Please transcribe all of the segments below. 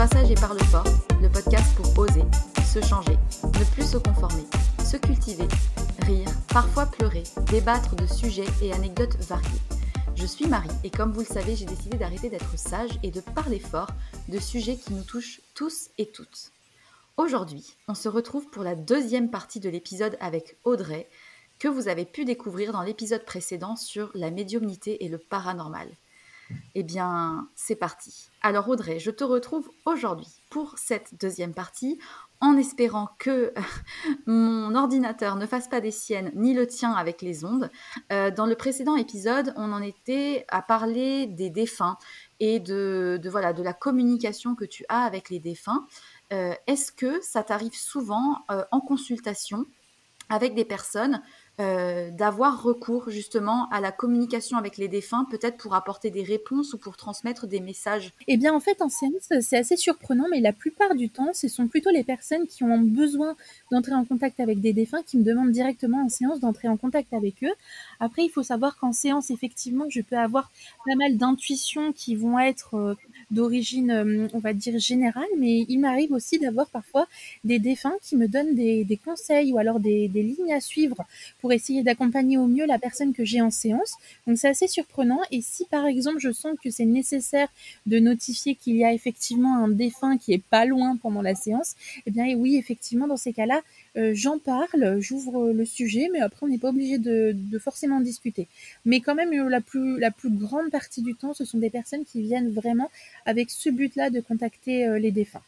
Bienvenue sur Sois sage et parle fort, le podcast pour oser, se changer, ne plus se conformer, se cultiver, rire, parfois pleurer, débattre de sujets et anecdotes variés. Je suis Marie et comme vous le savez, j'ai décidé d'arrêter d'être sage et de parler fort de sujets qui nous touchent tous et toutes. Aujourd'hui, on se retrouve pour la deuxième partie de l'épisode avec Audrey, que vous avez pu découvrir dans l'épisode précédent sur la médiumnité et le paranormal. Eh bien, c'est parti. Alors Audrey, je te retrouve aujourd'hui pour cette deuxième partie en espérant que mon ordinateur ne fasse pas des siennes ni le tien avec les ondes. Euh, dans le précédent épisode, on en était à parler des défunts et de, voilà, de la communication que tu as avec les défunts. Euh, est-ce que ça t'arrive souvent euh, en consultation avec des personnes euh, d'avoir recours justement à la communication avec les défunts, peut-être pour apporter des réponses ou pour transmettre des messages Eh bien, en fait, en séance, c'est assez surprenant, mais la plupart du temps, ce sont plutôt les personnes qui ont besoin d'entrer en contact avec des défunts qui me demandent directement en séance d'entrer en contact avec eux. Après, il faut savoir qu'en séance, effectivement, je peux avoir pas mal d'intuitions qui vont être euh, d'origine, euh, on va dire, générale, mais il m'arrive aussi d'avoir parfois des défunts qui me donnent des, conseils ou alors des, des lignes à suivre pour essayer d'accompagner au mieux la personne que j'ai en séance. Donc c'est assez surprenant. Et si par exemple je sens que c'est nécessaire de notifier qu'il y a effectivement un défunt qui est pas loin pendant la séance, eh bien oui, effectivement, dans ces cas-là, euh, j'en parle, j'ouvre le sujet, mais après on n'est pas obligé de, forcément discuter. Mais quand même, la plus, la plus grande partie du temps, ce sont des personnes qui viennent vraiment avec ce but-là de contacter euh, les défunts.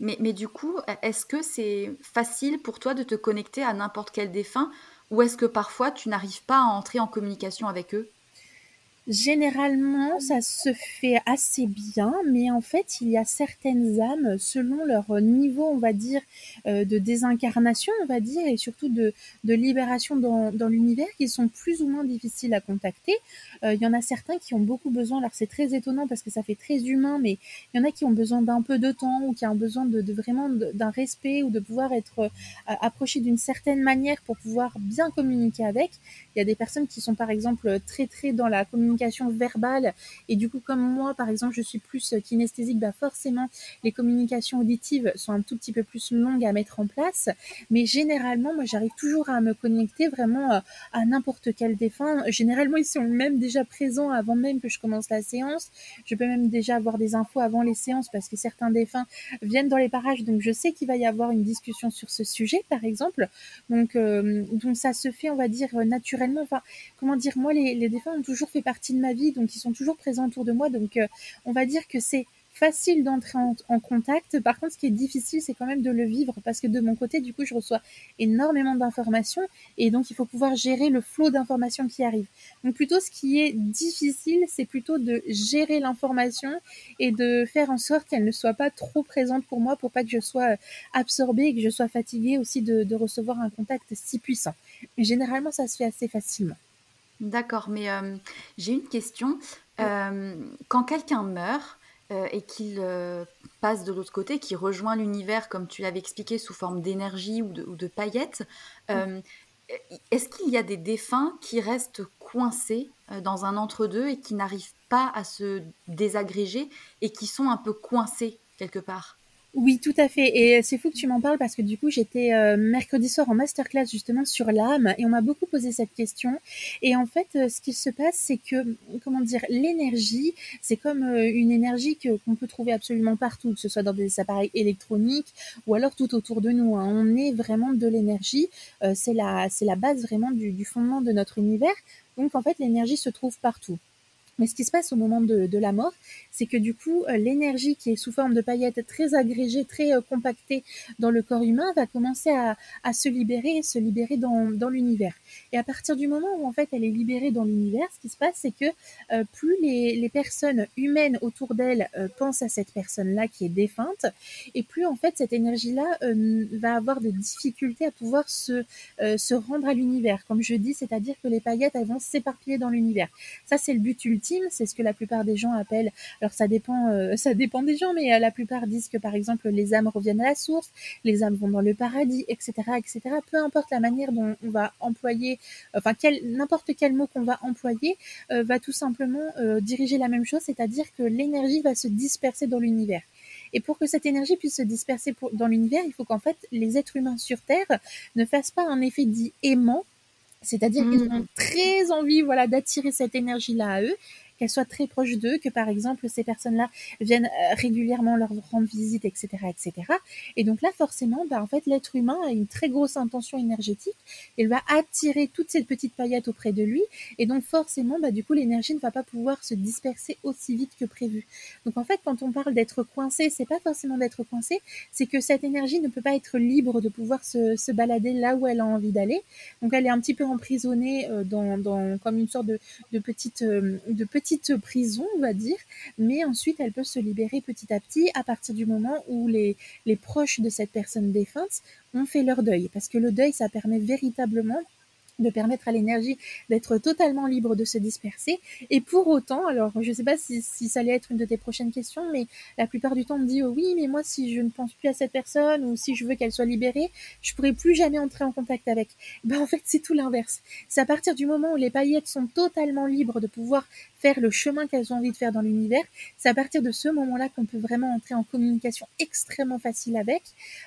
Mais, mais, du coup, est-ce que c'est facile pour toi de te connecter à n'importe quel défunt ou est-ce que parfois tu n'arrives pas à entrer en communication avec eux? Généralement, ça se fait assez bien, mais en fait, il y a certaines âmes, selon leur niveau, on va dire, euh, de désincarnation, on va dire, et surtout de, libération dans, l'univers, qui sont plus ou moins difficiles à contacter. Euh, il y en a certains qui ont beaucoup besoin, alors c'est très étonnant parce que ça fait très humain, mais il y en a qui ont besoin d'un peu de temps ou qui ont besoin de, vraiment d'un respect ou de pouvoir être euh, approché d'une certaine manière pour pouvoir bien communiquer avec. Il y a des personnes qui sont par exemple très très dans la communication communication. Et du coup, comme moi, par exemple, je suis plus kinesthésique, bah forcément, les communications auditives sont un tout petit peu plus longues à mettre en place. Mais généralement, moi, j'arrive toujours à me connecter vraiment euh, à n'importe quel défunt. Généralement, ils sont même déjà présents avant même que je commence la séance. Je peux même déjà avoir des infos avant les séances parce que certains défunts viennent dans les parages. Donc, je sais qu'il va y avoir une discussion sur ce sujet, par exemple. Donc, euh, donc ça se fait, on va dire, naturellement. Enfin, comment dire, moi, les, les défunts ont toujours fait partie de ma vie, donc ils sont toujours présents autour de moi. Donc euh, on va dire que c'est facile d'entrer en, contact. Par contre, ce qui est difficile, c'est quand même de le vivre parce que de mon côté, du coup, je reçois énormément d'informations et donc il faut pouvoir gérer le flot d'informations qui arrive. Donc plutôt, ce qui est difficile, c'est plutôt de gérer l'information et de faire en sorte qu'elle ne soit pas trop présente pour moi pour pas que je sois absorbée et que je sois fatiguée aussi de, de recevoir un contact si puissant. Mais généralement, ça se fait assez facilement. D'accord, mais j'ai une question. quand quelqu'un meurt et qu'il passe de l'autre côté, qu'il rejoint l'univers, comme tu l'avais expliqué, sous forme d'énergie ou de, paillettes, est-ce qu'il y a des défunts qui restent coincés dans un entre-deux et qui n'arrivent pas à se désagréger et qui sont un peu coincés quelque part? Oui, tout à fait. Et c'est fou que tu m'en parles parce que du coup, j'étais euh, mercredi soir en masterclass justement sur l'âme et on m'a beaucoup posé cette question. Et en fait, euh, ce qui se passe, c'est que, comment dire, l'énergie, c'est comme euh, une énergie que, qu'on peut trouver absolument partout, que ce soit dans des appareils électroniques ou alors tout autour de nous. Hein. On est vraiment de l'énergie. c'est la, c'est la base vraiment du, du fondement de notre univers. Donc en fait, l'énergie se trouve partout. Mais ce qui se passe au moment de, la mort, c'est que du coup, euh, l'énergie qui est sous forme de paillettes très agrégée, très euh, compactée dans le corps humain va commencer à, se libérer se libérer dans, l'univers. Et à partir du moment où en fait elle est libérée dans l'univers, ce qui se passe, c'est que euh, plus les, personnes humaines autour d'elle pensent à cette personne-là qui est défunte, et plus en fait cette énergie-là va avoir des difficultés à pouvoir se, se rendre à l'univers. Comme je dis, c'est-à-dire que les paillettes elles vont s'éparpiller dans l'univers. Ça c'est le but ultime c'est ce que la plupart des gens appellent. Alors ça dépend, euh, ça dépend des gens, mais euh, la plupart disent que par exemple les âmes reviennent à la source, les âmes vont dans le paradis, etc., etc. Peu importe la manière dont on va employer, enfin n'importe quel mot qu'on va employer, euh, va tout simplement diriger la même chose, c'est-à-dire que l'énergie va se disperser dans l'univers. Et pour que cette énergie puisse se disperser dans l'univers, il faut qu'en fait les êtres humains sur Terre ne fassent pas un effet dit aimant, c'est-à-dire qu'ils mmh. ont très envie voilà d'attirer cette énergie là à eux qu'elles soient très proches d'eux, que par exemple ces personnes-là viennent euh, régulièrement leur rendre visite, etc., etc. Et donc là, forcément, bah, en fait, l'être humain a une très grosse intention énergétique. Il va attirer toutes ces petites paillettes auprès de lui, et donc forcément, bah, du coup, l'énergie ne va pas pouvoir se disperser aussi vite que prévu. Donc en fait, quand on parle d'être coincé, c'est pas forcément d'être coincé, c'est que cette énergie ne peut pas être libre de pouvoir se, balader là où elle a envie d'aller. Donc elle est un petit peu emprisonnée euh, dans, dans, comme une sorte de, de petite, euh, de petite prison, on va dire, mais ensuite elle peut se libérer petit à petit à partir du moment où les, les proches de cette personne défunte ont fait leur deuil. Parce que le deuil, ça permet véritablement de permettre à l'énergie d'être totalement libre de se disperser. Et pour autant, alors je ne sais pas si, si, ça allait être une de tes prochaines questions, mais la plupart du temps on me dit oh oui, mais moi si je ne pense plus à cette personne ou si je veux qu'elle soit libérée, je pourrais plus jamais entrer en contact avec. Ben en fait c'est tout l'inverse. C'est à partir du moment où les paillettes sont totalement libres de pouvoir faire le chemin qu'elles ont envie de faire dans l'univers, c'est à partir de ce moment-là qu'on peut vraiment entrer en communication extrêmement facile avec,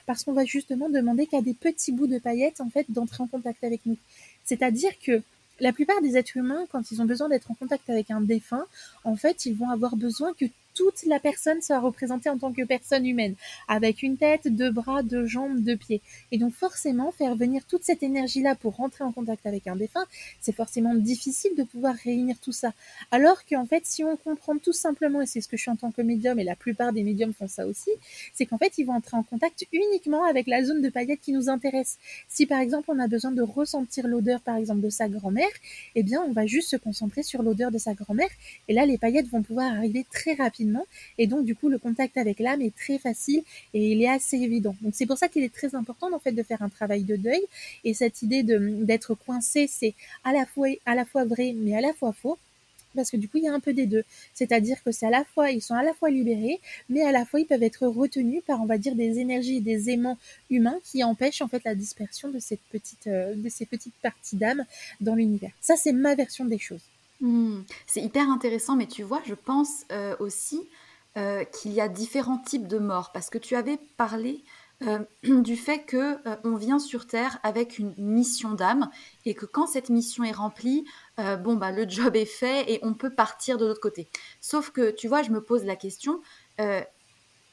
parce qu'on va justement demander qu'à des petits bouts de paillettes en fait d'entrer en contact avec nous. C'est-à-dire que la plupart des êtres humains, quand ils ont besoin d'être en contact avec un défunt, en fait, ils vont avoir besoin que toute la personne soit représentée en tant que personne humaine, avec une tête, deux bras, deux jambes, deux pieds. Et donc forcément, faire venir toute cette énergie-là pour rentrer en contact avec un défunt, c'est forcément difficile de pouvoir réunir tout ça. Alors qu'en fait, si on comprend tout simplement, et c'est ce que je suis en tant que médium, et la plupart des médiums font ça aussi, c'est qu'en fait, ils vont entrer en contact uniquement avec la zone de paillettes qui nous intéresse. Si par exemple, on a besoin de ressentir l'odeur, par exemple, de sa grand-mère, eh bien, on va juste se concentrer sur l'odeur de sa grand-mère, et là, les paillettes vont pouvoir arriver très rapidement, et donc, du coup, le contact avec l'âme est très facile, et il est assez évident. Donc, c'est pour ça qu'il est très important, en fait, de faire un travail de deuil, et cette idée d'être coincé, c'est à la fois, à la fois vrai, mais à la fois faux parce que du coup il y a un peu des deux. C'est-à-dire que c'est à la fois ils sont à la fois libérés, mais à la fois ils peuvent être retenus par on va dire des énergies, des aimants humains qui empêchent en fait la dispersion de cette petite euh, de ces petites parties d'âme dans l'univers. Ça c'est ma version des choses. Hmm. c'est hyper intéressant, mais tu vois, je pense euh, aussi euh, qu'il y a différents types de morts parce que tu avais parlé euh, du fait que on vient sur Terre avec une mission d'âme et que quand cette mission est remplie, bon bah le job est fait et on peut partir de l'autre côté. Sauf que tu vois, je me pose la question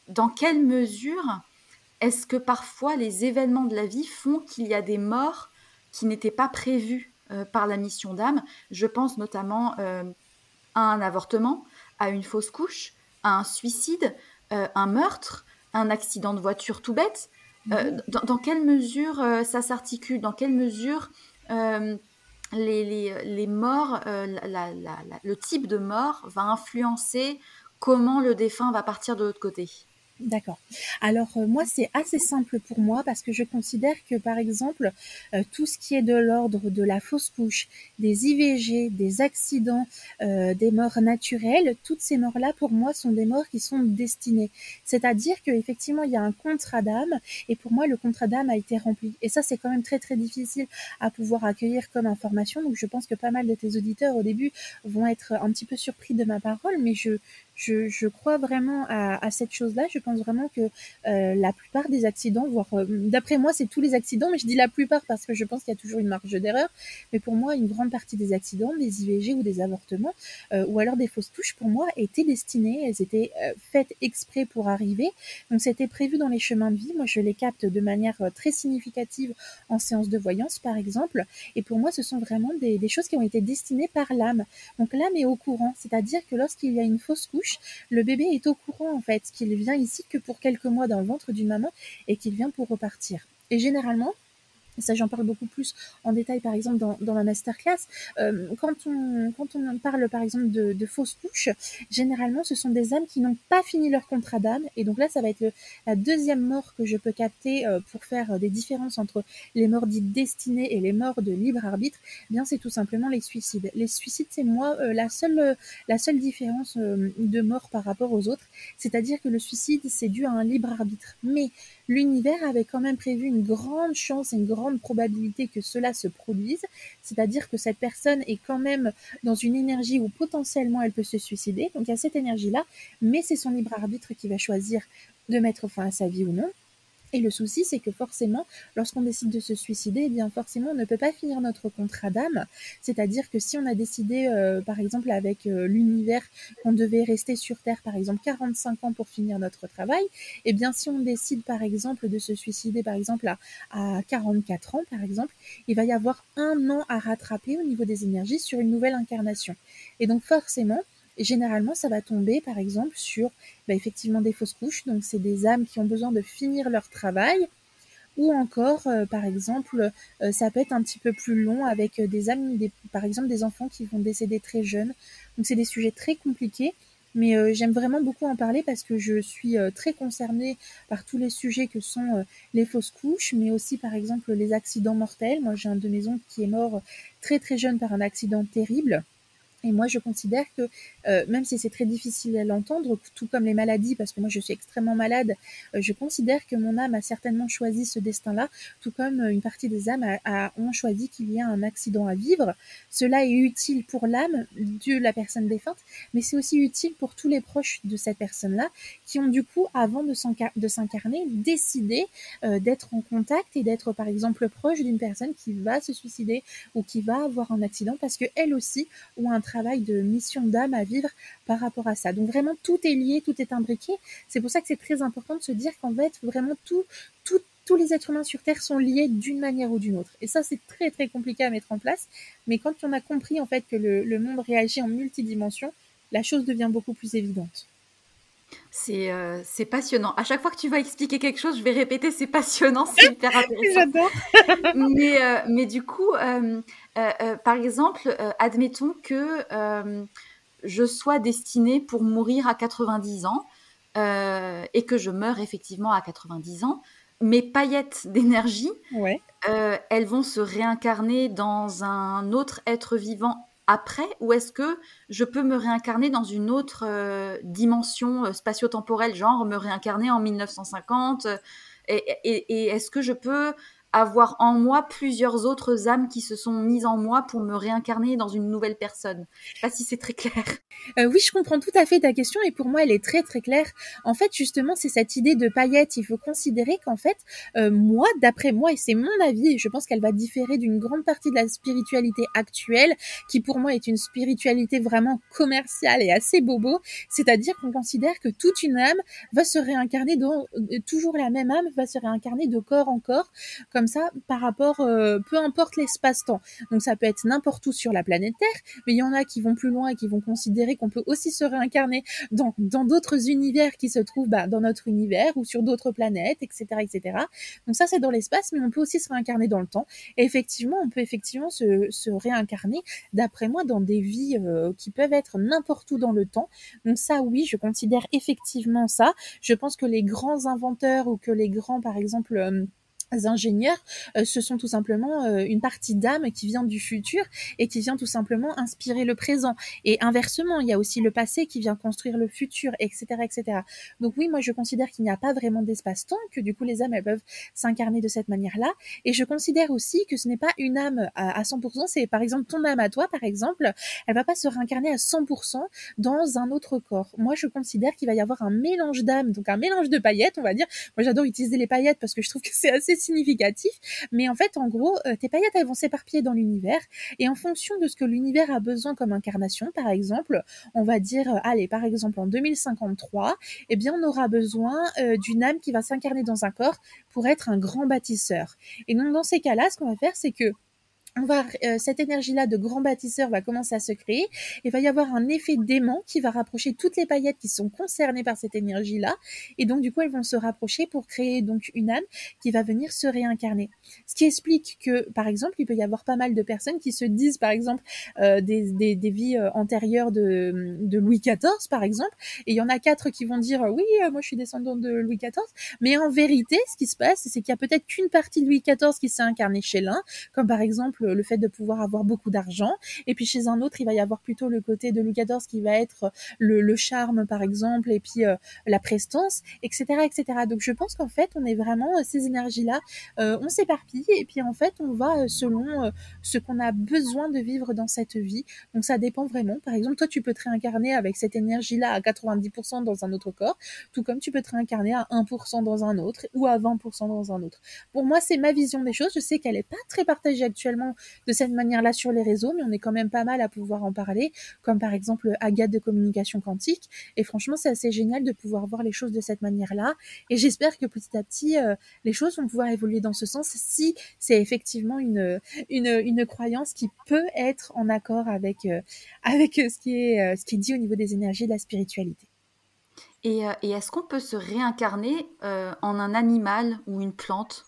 dans quelle mesure est-ce que parfois les événements de la vie font qu'il y a des morts qui n'étaient pas prévues par la mission d'âme. Je pense notamment à un avortement, à une fausse couche, à un suicide, un meurtre un accident de voiture tout bête, euh, mhm. dans, quelle mesure euh, ça s'articule? Dans quelle mesure euh, les, morts, le type de mort va influencer comment le défunt va partir de l'autre côté? D'accord. Alors euh, moi c'est assez simple pour moi parce que je considère que par exemple euh, tout ce qui est de l'ordre de la fausse couche, des IVG, des accidents, euh, des morts naturelles, toutes ces morts-là pour moi sont des morts qui sont destinées. C'est-à-dire qu'effectivement il y a un contrat d'âme et pour moi le contrat d'âme a été rempli. Et ça c'est quand même très très difficile à pouvoir accueillir comme information. Donc je pense que pas mal de tes auditeurs au début vont être un petit peu surpris de ma parole, mais je, je, crois vraiment à, cette chose-là. Pense vraiment que euh, la plupart des accidents, voire euh, d'après moi, c'est tous les accidents, mais je dis la plupart parce que je pense qu'il y a toujours une marge d'erreur. Mais pour moi, une grande partie des accidents, des IVG ou des avortements, euh, ou alors des fausses touches, pour moi, étaient destinées, elles étaient faites exprès pour arriver. Donc c'était prévu dans les chemins de vie. Moi, je les capte de manière très significative en séance de voyance, par exemple. Et pour moi, ce sont vraiment des, choses qui ont été destinées par l'âme. Donc l'âme est au courant, c'est-à-dire que lorsqu'il y a une fausse couche, le bébé est au courant en fait qu'il vient que pour quelques mois dans le ventre d'une maman et qu'il vient pour repartir. Et généralement, ça j'en parle beaucoup plus en détail par exemple dans, dans ma masterclass, euh, quand, on, quand on parle par exemple de, de, fausses couches, généralement ce sont des âmes qui n'ont pas fini leur contrat d'âme, et donc là ça va être la deuxième mort que je peux capter euh, pour faire des différences entre les morts dites destinées et les morts de libre arbitre, eh bien c'est tout simplement les suicides. Les suicides c'est moi euh, la, seule, la seule différence de mort par rapport aux autres, c'est-à-dire que le suicide c'est dû à un libre arbitre, mais l'univers avait quand même prévu une grande chance et une grande probabilité que cela se produise, c'est-à-dire que cette personne est quand même dans une énergie où potentiellement elle peut se suicider, donc il y a cette énergie-là, mais c'est son libre arbitre qui va choisir de mettre fin à sa vie ou non. Et le souci, c'est que forcément, lorsqu'on décide de se suicider, eh bien forcément, on ne peut pas finir notre contrat d'âme. C'est-à-dire que si on a décidé, euh, par exemple, avec euh, l'univers, qu'on devait rester sur Terre, par exemple, 45 ans pour finir notre travail, eh bien si on décide, par exemple, de se suicider, par exemple, à, à 44 ans, par exemple, il va y avoir un an à rattraper au niveau des énergies sur une nouvelle incarnation. Et donc forcément, généralement, ça va tomber, par exemple, sur bah, effectivement des fausses couches. Donc, c'est des âmes qui ont besoin de finir leur travail. Ou encore, euh, par exemple, euh, ça peut être un petit peu plus long avec euh, des âmes, des, par exemple, des enfants qui vont décéder très jeunes. Donc, c'est des sujets très compliqués. Mais j'aime vraiment beaucoup en parler parce que je suis très concernée par tous les sujets que sont les fausses couches, mais aussi par exemple les accidents mortels. Moi, j'ai un de mes oncles qui est mort très très jeune par un accident terrible. Et moi, je considère que, euh, même si c'est très difficile à l'entendre, tout comme les maladies, parce que moi je suis extrêmement malade, euh, je considère que mon âme a certainement choisi ce destin-là, tout comme euh, une partie des âmes a, ont choisi qu'il y a un accident à vivre. Cela est utile pour l'âme de la personne défunte, mais c'est aussi utile pour tous les proches de cette personne-là, qui ont du coup, avant de s'incarner, décidé d'être en contact et d'être par exemple proche d'une personne qui va se suicider ou qui va avoir un accident, parce qu'elles aussi ont un travail de mission d'âme à vivre par rapport à ça. Donc vraiment, tout est lié, tout est imbriqué. C'est pour ça que c'est très important de se dire qu'en fait, vraiment, tout, tout, tous les êtres humains sur Terre sont liés d'une manière ou d'une autre. Et ça, c'est très très compliqué à mettre en place. Mais quand on a compris en fait que le, le monde réagit en multidimension, la chose devient beaucoup plus évidente. Euh, c'est passionnant. À chaque fois que tu vas expliquer quelque chose, je vais répéter c'est passionnant, c'est hyper intéressant. J'adore. mais, euh, mais du coup, euh, par exemple, admettons que je sois destinée pour mourir à 90 ans et que je meurs effectivement à 90 ans. Mes paillettes d'énergie, elles vont se réincarner dans un autre être vivant après ou est-ce que je peux me réincarner dans une autre euh, dimension euh, spatio-temporelle, genre me réincarner en 1950 euh, et est-ce que je peux avoir en moi plusieurs autres âmes qui se sont mises en moi pour me réincarner dans une nouvelle personne. Je sais pas si c'est très clair. Euh, oui, je comprends tout à fait ta question et pour moi elle est très très claire. En fait, justement, c'est cette idée de paillettes. Il faut considérer qu'en fait, euh, moi, d'après moi, et c'est mon avis, je pense qu'elle va différer d'une grande partie de la spiritualité actuelle, qui pour moi est une spiritualité vraiment commerciale et assez bobo, c'est-à-dire qu'on considère que toute une âme va se réincarner dans euh, toujours la même âme va se réincarner de corps en corps, ça par rapport, euh, peu importe l'espace-temps. Donc ça peut être n'importe où sur la planète Terre, mais il y en a qui vont plus loin et qui vont considérer qu'on peut aussi se réincarner dans d'autres univers qui se trouvent bah, dans notre univers ou sur d'autres planètes, etc., etc. Donc ça c'est dans l'espace, mais on peut aussi se réincarner dans le temps. Et effectivement, on peut effectivement se, se réincarner, d'après moi, dans des vies euh, qui peuvent être n'importe où dans le temps. Donc ça, oui, je considère effectivement ça. Je pense que les grands inventeurs ou que les grands, par exemple, euh, ingénieurs, euh, ce sont tout simplement euh, une partie d'âme qui vient du futur et qui vient tout simplement inspirer le présent. Et inversement, il y a aussi le passé qui vient construire le futur, etc., etc. Donc oui, moi je considère qu'il n'y a pas vraiment d'espace-temps, que du coup les âmes elles peuvent s'incarner de cette manière-là. Et je considère aussi que ce n'est pas une âme à, 100%, c'est par exemple ton âme à toi, par exemple, elle va pas se réincarner à 100% dans un autre corps. Moi je considère qu'il va y avoir un mélange d'âmes, donc un mélange de paillettes, on va dire. Moi j'adore utiliser les paillettes parce que je trouve que c'est assez significatif, mais en fait, en gros, euh, tes paillettes, elles vont s'éparpiller dans l'univers, et en fonction de ce que l'univers a besoin comme incarnation, par exemple, on va dire, euh, allez, par exemple, en 2053, eh bien, on aura besoin euh, d'une âme qui va s'incarner dans un corps pour être un grand bâtisseur. Et donc, dans ces cas-là, ce qu'on va faire, c'est que on va, euh, cette énergie-là de grand bâtisseur va commencer à se créer. Il va y avoir un effet d'aimant qui va rapprocher toutes les paillettes qui sont concernées par cette énergie-là. Et donc, du coup, elles vont se rapprocher pour créer donc une âme qui va venir se réincarner. Ce qui explique que, par exemple, il peut y avoir pas mal de personnes qui se disent, par exemple, euh, des, des, des, vies euh, antérieures de, de, Louis XIV, par exemple. Et il y en a quatre qui vont dire, oui, moi, je suis descendant de Louis XIV. Mais en vérité, ce qui se passe, c'est qu'il y a peut-être qu'une partie de Louis XIV qui s'est incarnée chez l'un, comme par exemple le fait de pouvoir avoir beaucoup d'argent. Et puis chez un autre, il va y avoir plutôt le côté de Louis XIV qui va être le, charme, par exemple, et puis euh, la prestance, etc., etc. Donc je pense qu'en fait, on est vraiment euh, ces énergies-là, euh, on s'éparpille et puis en fait, on va selon ce qu'on a besoin de vivre dans cette vie. Donc ça dépend vraiment. Par exemple, toi, tu peux te réincarner avec cette énergie-là à 90% dans un autre corps, tout comme tu peux te réincarner à 1% dans un autre ou à 20% dans un autre. Pour moi, c'est ma vision des choses. Je sais qu'elle est pas très partagée actuellement de cette manière-là sur les réseaux, mais on est quand même pas mal à pouvoir en parler, comme par exemple Agathe de communication quantique. Et franchement, c'est assez génial de pouvoir voir les choses de cette manière-là. Et j'espère que petit à petit, euh, les choses vont pouvoir évoluer dans ce sens si c'est effectivement une, une, croyance qui peut être en accord avec, euh, avec ce, qui est, euh, ce qui est dit au niveau des énergies et de la spiritualité. Et est-ce qu'on peut se réincarner en un animal ou une plante?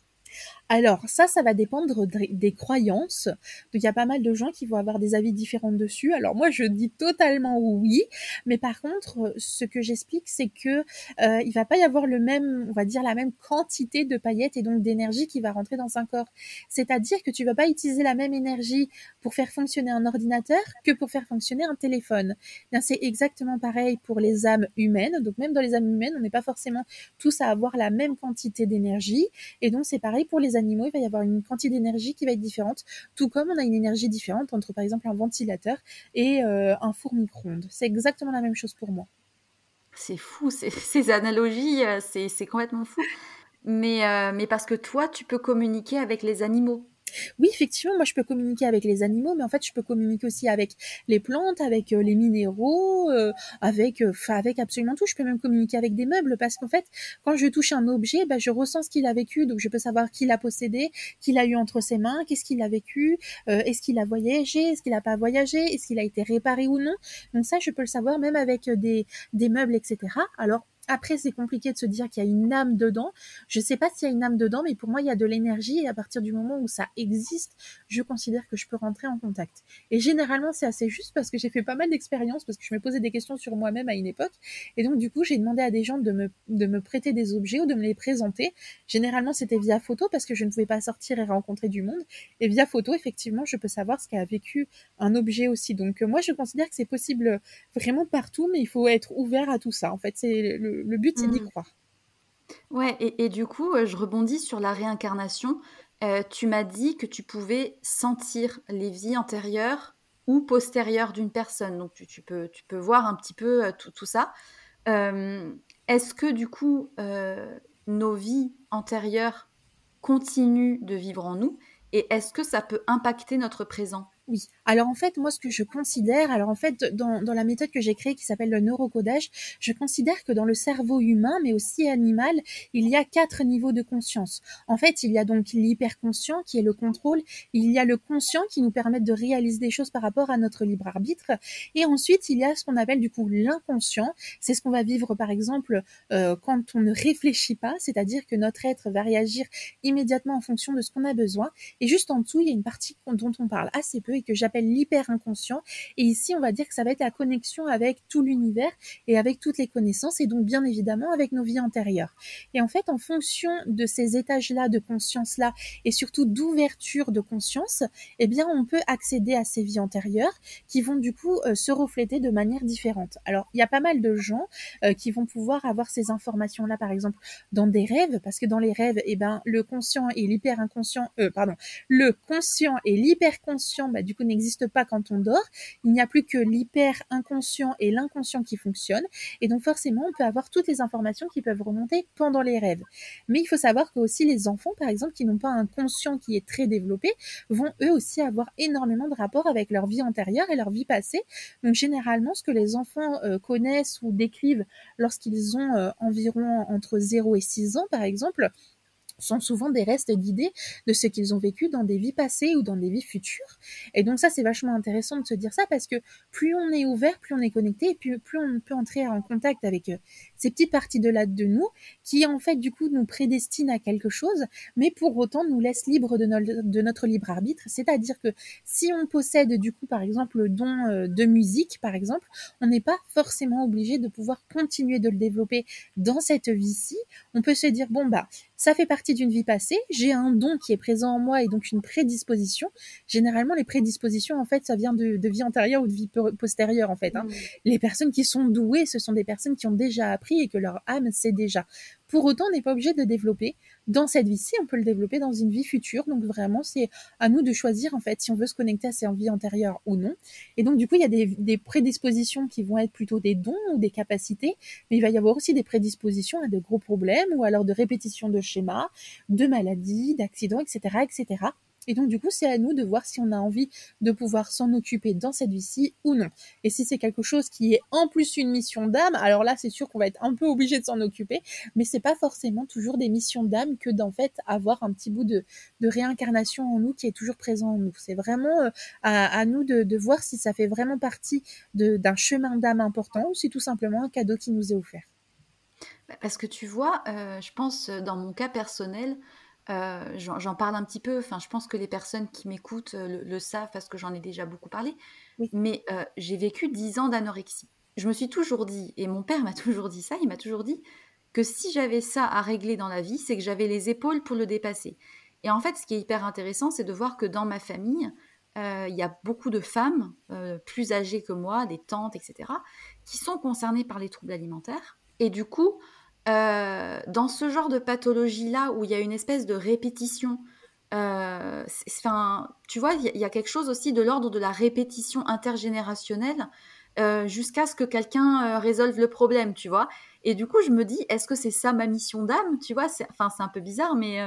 Alors ça, ça va dépendre des croyances. Donc il y a pas mal de gens qui vont avoir des avis différents dessus. Alors moi, je dis totalement oui, mais par contre, ce que j'explique, c'est que euh, il va pas y avoir le même, on va dire la même quantité de paillettes et donc d'énergie qui va rentrer dans un corps. C'est-à-dire que tu vas pas utiliser la même énergie pour faire fonctionner un ordinateur que pour faire fonctionner un téléphone. C'est exactement pareil pour les âmes humaines. Donc même dans les âmes humaines, on n'est pas forcément tous à avoir la même quantité d'énergie. Et donc c'est pareil pour les animaux, il va y avoir une quantité d'énergie qui va être différente, tout comme on a une énergie différente entre par exemple un ventilateur et euh, un four micro-ondes. C'est exactement la même chose pour moi. C'est fou, ces analogies, euh, c'est complètement fou. Mais, euh, mais parce que toi, tu peux communiquer avec les animaux. Oui, effectivement, moi je peux communiquer avec les animaux, mais en fait je peux communiquer aussi avec les plantes, avec euh, les minéraux, euh, avec, euh, avec absolument tout. Je peux même communiquer avec des meubles parce qu'en fait, quand je touche un objet, bah, je ressens ce qu'il a vécu, donc je peux savoir qui l'a possédé, qui l'a eu entre ses mains, qu'est-ce qu'il a vécu, est-ce qu'il a voyagé, est-ce qu'il n'a pas voyagé, est-ce qu'il a été réparé ou non. Donc ça, je peux le savoir même avec des, des meubles, etc. Alors après, c'est compliqué de se dire qu'il y a une âme dedans. Je ne sais pas s'il y a une âme dedans, mais pour moi, il y a de l'énergie et à partir du moment où ça existe, je considère que je peux rentrer en contact. Et généralement, c'est assez juste parce que j'ai fait pas mal d'expériences, parce que je me posais des questions sur moi-même à une époque. Et donc, du coup, j'ai demandé à des gens de me, de me prêter des objets ou de me les présenter. Généralement, c'était via photo parce que je ne pouvais pas sortir et rencontrer du monde. Et via photo, effectivement, je peux savoir ce qu'a vécu un objet aussi. Donc, moi, je considère que c'est possible vraiment partout, mais il faut être ouvert à tout ça. En fait, c'est le le, but, c'est d'y mmh. croire. Ouais, et, du coup, euh, je rebondis sur la réincarnation. Euh, tu m'as dit que tu pouvais sentir les vies antérieures ou postérieures d'une personne. Donc, tu, peux, tu peux voir un petit peu euh, tout, ça. Est-ce que, du coup, nos vies antérieures continuent de vivre en nous? Et est-ce que ça peut impacter notre présent? Oui. Alors en fait, moi, ce que je considère, alors en fait, dans, dans la méthode que j'ai créée qui s'appelle le neurocodage, je considère que dans le cerveau humain, mais aussi animal, il y a quatre niveaux de conscience. En fait, il y a donc l'hyperconscient qui est le contrôle, il y a le conscient qui nous permet de réaliser des choses par rapport à notre libre arbitre, et ensuite il y a ce qu'on appelle du coup l'inconscient. C'est ce qu'on va vivre par exemple euh, quand on ne réfléchit pas, c'est-à-dire que notre être va réagir immédiatement en fonction de ce qu'on a besoin. Et juste en dessous, il y a une partie dont on parle assez peu et que j'appelle l'hyper inconscient. Et ici, on va dire que ça va être la connexion avec tout l'univers et avec toutes les connaissances et donc bien évidemment avec nos vies antérieures. Et en fait, en fonction de ces étages-là de conscience-là et surtout d'ouverture de conscience, eh bien, on peut accéder à ces vies antérieures qui vont du coup euh, se refléter de manière différente. Alors, il y a pas mal de gens euh, qui vont pouvoir avoir ces informations-là, par exemple, dans des rêves, parce que dans les rêves, eh ben, le conscient et l'hyper inconscient, euh, pardon, le conscient et l'hyper conscient, bah, du coup n'existe pas quand on dort. Il n'y a plus que l'hyper inconscient et l'inconscient qui fonctionnent. Et donc forcément, on peut avoir toutes les informations qui peuvent remonter pendant les rêves. Mais il faut savoir que aussi les enfants, par exemple, qui n'ont pas un conscient qui est très développé, vont eux aussi avoir énormément de rapports avec leur vie antérieure et leur vie passée. Donc généralement, ce que les enfants euh, connaissent ou décrivent lorsqu'ils ont euh, environ entre 0 et 6 ans, par exemple, sont souvent des restes d'idées de ce qu'ils ont vécu dans des vies passées ou dans des vies futures. Et donc ça, c'est vachement intéressant de se dire ça parce que plus on est ouvert, plus on est connecté, et plus, plus on peut entrer en contact avec euh, ces petites parties de là de nous qui en fait du coup nous prédestinent à quelque chose, mais pour autant nous laissent libres de, de notre libre arbitre. C'est-à-dire que si on possède du coup par exemple le don euh, de musique par exemple, on n'est pas forcément obligé de pouvoir continuer de le développer dans cette vie-ci. On peut se dire bon bah ça fait partie d'une vie passée, j'ai un don qui est présent en moi et donc une prédisposition. Généralement, les prédispositions, en fait, ça vient de, vie antérieure ou de vie postérieure, en fait. Hein. Mmh. Les personnes qui sont douées, ce sont des personnes qui ont déjà appris et que leur âme sait déjà. Pour autant, on n'est pas obligé de développer dans cette vie-ci, on peut le développer dans une vie future. Donc vraiment, c'est à nous de choisir en fait si on veut se connecter à ses vies antérieures ou non. Et donc du coup, il y a des, prédispositions qui vont être plutôt des dons ou des capacités, mais il va y avoir aussi des prédispositions à de gros problèmes ou alors de répétition de schémas, de maladies, d'accidents, etc., etc. Et donc, du coup, c'est à nous de voir si on a envie de pouvoir s'en occuper dans cette vie-ci ou non. Et si c'est quelque chose qui est en plus une mission d'âme, alors là, c'est sûr qu'on va être un peu obligé de s'en occuper, mais c'est pas forcément toujours des missions d'âme que d'en fait avoir un petit bout de, réincarnation en nous qui est toujours présent en nous. C'est vraiment euh, à, nous de, voir si ça fait vraiment partie d'un chemin d'âme important ou si tout simplement un cadeau qui nous est offert. Parce que tu vois, euh, je pense dans mon cas personnel, euh, j'en parle un petit peu, enfin, je pense que les personnes qui m'écoutent euh, le, savent parce que j'en ai déjà beaucoup parlé, mais euh, j'ai vécu 10 ans d'anorexie. Je me suis toujours dit, et mon père m'a toujours dit ça, il m'a toujours dit que si j'avais ça à régler dans la vie, c'est que j'avais les épaules pour le dépasser. Et en fait, ce qui est hyper intéressant, c'est de voir que dans ma famille, il y a beaucoup de femmes plus âgées que moi, des tantes, etc., qui sont concernées par les troubles alimentaires. Et du coup, euh, dans ce genre de pathologie-là où il y a une espèce de répétition, euh, tu vois, il y, a quelque chose aussi de l'ordre de la répétition intergénérationnelle euh, jusqu'à ce que quelqu'un résolve le problème, tu vois. Et du coup, je me dis, est-ce que c'est ça ma mission d'âme, tu vois? Enfin, c'est un peu bizarre, mais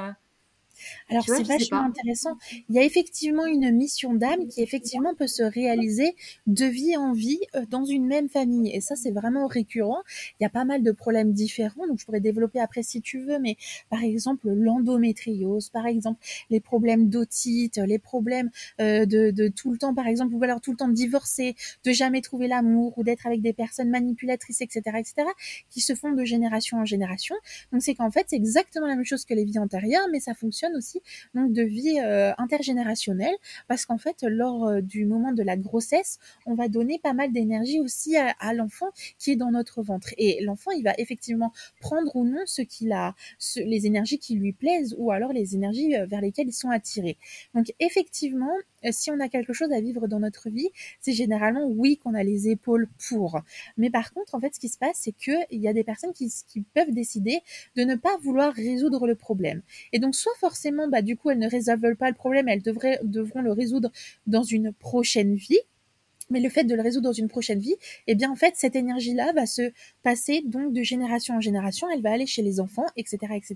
alors c'est vachement intéressant. Il y a effectivement une mission d'âme qui effectivement peut se réaliser de vie en vie euh, dans une même famille. Et ça c'est vraiment récurrent. Il y a pas mal de problèmes différents, donc je pourrais développer après si tu veux, mais par exemple l'endométriose, par exemple les problèmes d'otite, les problèmes euh, de, de, tout le temps, par exemple, ou alors tout le temps de divorcer, de jamais trouver l'amour ou d'être avec des personnes manipulatrices, etc., etc., qui se font de génération en génération. Donc c'est qu'en fait c'est exactement la même chose que les vies antérieures, mais ça fonctionne aussi donc de vie euh, intergénérationnelle parce qu'en fait lors euh, du moment de la grossesse, on va donner pas mal d'énergie aussi à, l'enfant qui est dans notre ventre et l'enfant il va effectivement prendre ou non ce qu'il a, les énergies qui lui plaisent ou alors les énergies euh, vers lesquelles ils sont attirés. Donc effectivement, si on a quelque chose à vivre dans notre vie, c'est généralement oui qu'on a les épaules pour. Mais par contre, en fait, ce qui se passe, c'est que il y a des personnes qui, qui peuvent décider de ne pas vouloir résoudre le problème. Et donc, soit forcément, bah, du coup, elles ne résolvent pas le problème, elles devraient, devront le résoudre dans une prochaine vie. Mais le fait de le résoudre dans une prochaine vie, eh bien en fait cette énergie-là va se passer donc de génération en génération, elle va aller chez les enfants, etc., etc.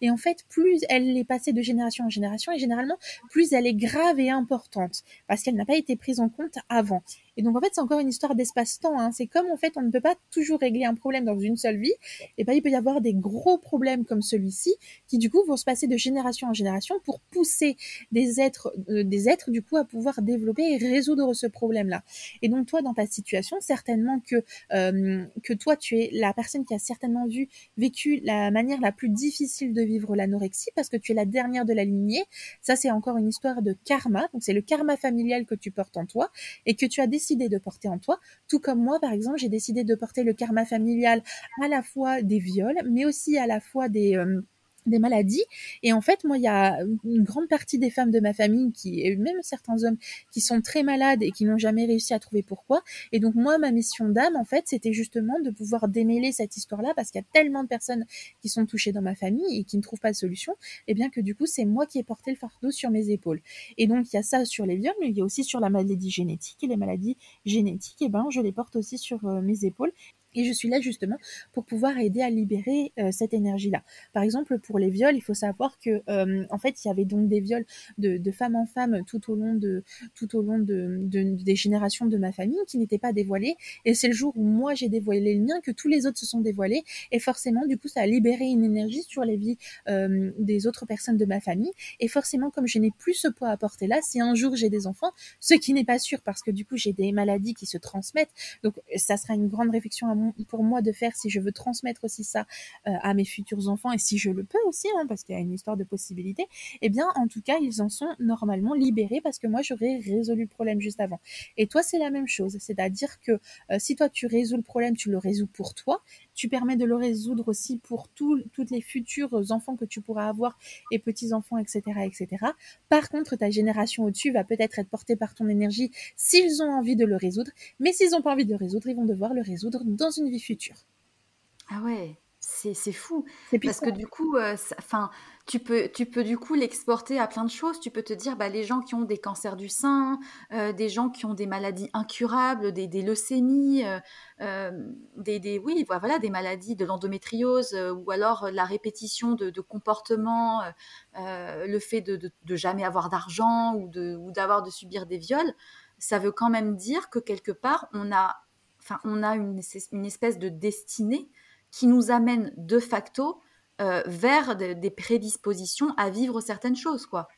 Et en fait plus elle est passée de génération en génération, et généralement plus elle est grave et importante parce qu'elle n'a pas été prise en compte avant. Et donc en fait, c'est encore une histoire d'espace-temps. Hein. C'est comme en fait, on ne peut pas toujours régler un problème dans une seule vie. Et ben il peut y avoir des gros problèmes comme celui-ci qui du coup vont se passer de génération en génération pour pousser des êtres, euh, des êtres du coup à pouvoir développer et résoudre ce problème-là. Et donc toi, dans ta situation, certainement que euh, que toi, tu es la personne qui a certainement vu vécu la manière la plus difficile de vivre l'anorexie parce que tu es la dernière de la lignée. Ça, c'est encore une histoire de karma. Donc c'est le karma familial que tu portes en toi et que tu as décidé de porter en toi, tout comme moi, par exemple, j'ai décidé de porter le karma familial à la fois des viols, mais aussi à la fois des... Euh, des maladies. Et en fait, moi, il y a une grande partie des femmes de ma famille qui, et même certains hommes, qui sont très malades et qui n'ont jamais réussi à trouver pourquoi. Et donc, moi, ma mission d'âme, en fait, c'était justement de pouvoir démêler cette histoire-là parce qu'il y a tellement de personnes qui sont touchées dans ma famille et qui ne trouvent pas de solution. Et bien que du coup, c'est moi qui ai porté le fardeau sur mes épaules. Et donc, il y a ça sur les viols, mais il y a aussi sur la maladie génétique et les maladies génétiques. Et ben, je les porte aussi sur euh, mes épaules. Et je suis là justement pour pouvoir aider à libérer euh, cette énergie-là. Par exemple, pour les viols, il faut savoir que euh, en fait, il y avait donc des viols de, de femme en femme tout au long de tout au long de, de des générations de ma famille qui n'étaient pas dévoilés. Et c'est le jour où moi j'ai dévoilé le mien que tous les autres se sont dévoilés. Et forcément, du coup, ça a libéré une énergie sur les vies euh, des autres personnes de ma famille. Et forcément, comme je n'ai plus ce poids à porter là, si un jour j'ai des enfants, ce qui n'est pas sûr parce que du coup j'ai des maladies qui se transmettent, donc ça sera une grande réflexion à pour moi de faire si je veux transmettre aussi ça euh, à mes futurs enfants et si je le peux aussi, hein, parce qu'il y a une histoire de possibilités, eh bien, en tout cas, ils en sont normalement libérés parce que moi, j'aurais résolu le problème juste avant. Et toi, c'est la même chose. C'est-à-dire que euh, si toi, tu résous le problème, tu le résous pour toi, tu permets de le résoudre aussi pour tous les futurs enfants que tu pourras avoir et petits-enfants, etc., etc. Par contre, ta génération au-dessus va peut-être être portée par ton énergie s'ils ont envie de le résoudre, mais s'ils n'ont pas envie de le résoudre, ils vont devoir le résoudre dans une vie future. Ah ouais, c'est fou. Parce que du coup, euh, enfin, tu peux, tu peux du coup l'exporter à plein de choses. Tu peux te dire, bah, les gens qui ont des cancers du sein, euh, des gens qui ont des maladies incurables, des, des leucémies, euh, des, des, oui, voilà, des maladies de l'endométriose, ou alors la répétition de, de comportements, le fait de, de, jamais avoir d'argent ou d'avoir de, de subir des viols, ça veut quand même dire que quelque part, on a, enfin, on a une, une espèce de destinée qui nous amène de facto euh, vers des prédispositions à vivre certaines choses, quoi.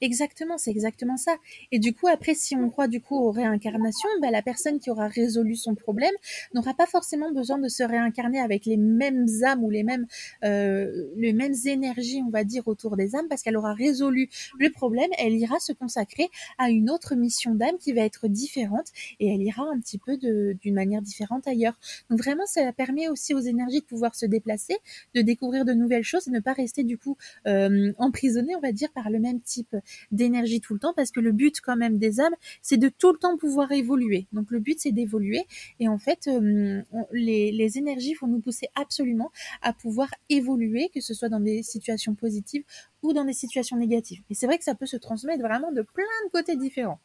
Exactement, c'est exactement ça. Et du coup, après, si on croit du coup aux réincarnations, bah, la personne qui aura résolu son problème n'aura pas forcément besoin de se réincarner avec les mêmes âmes ou les mêmes, euh, les mêmes énergies, on va dire, autour des âmes, parce qu'elle aura résolu le problème. Elle ira se consacrer à une autre mission d'âme qui va être différente et elle ira un petit peu d'une manière différente ailleurs. Donc vraiment, ça permet aussi aux énergies de pouvoir se déplacer, de découvrir de nouvelles choses et ne pas rester du coup euh, emprisonné, on va dire, par le même type d'énergie tout le temps parce que le but quand même des âmes, c'est de tout le temps pouvoir évoluer. Donc le but c'est d'évoluer et en fait euh, les, les énergies vont nous pousser absolument à pouvoir évoluer, que ce soit dans des situations positives ou dans des situations négatives. Et c'est vrai que ça peut se transmettre vraiment de plein de côtés différents.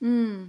Hmm.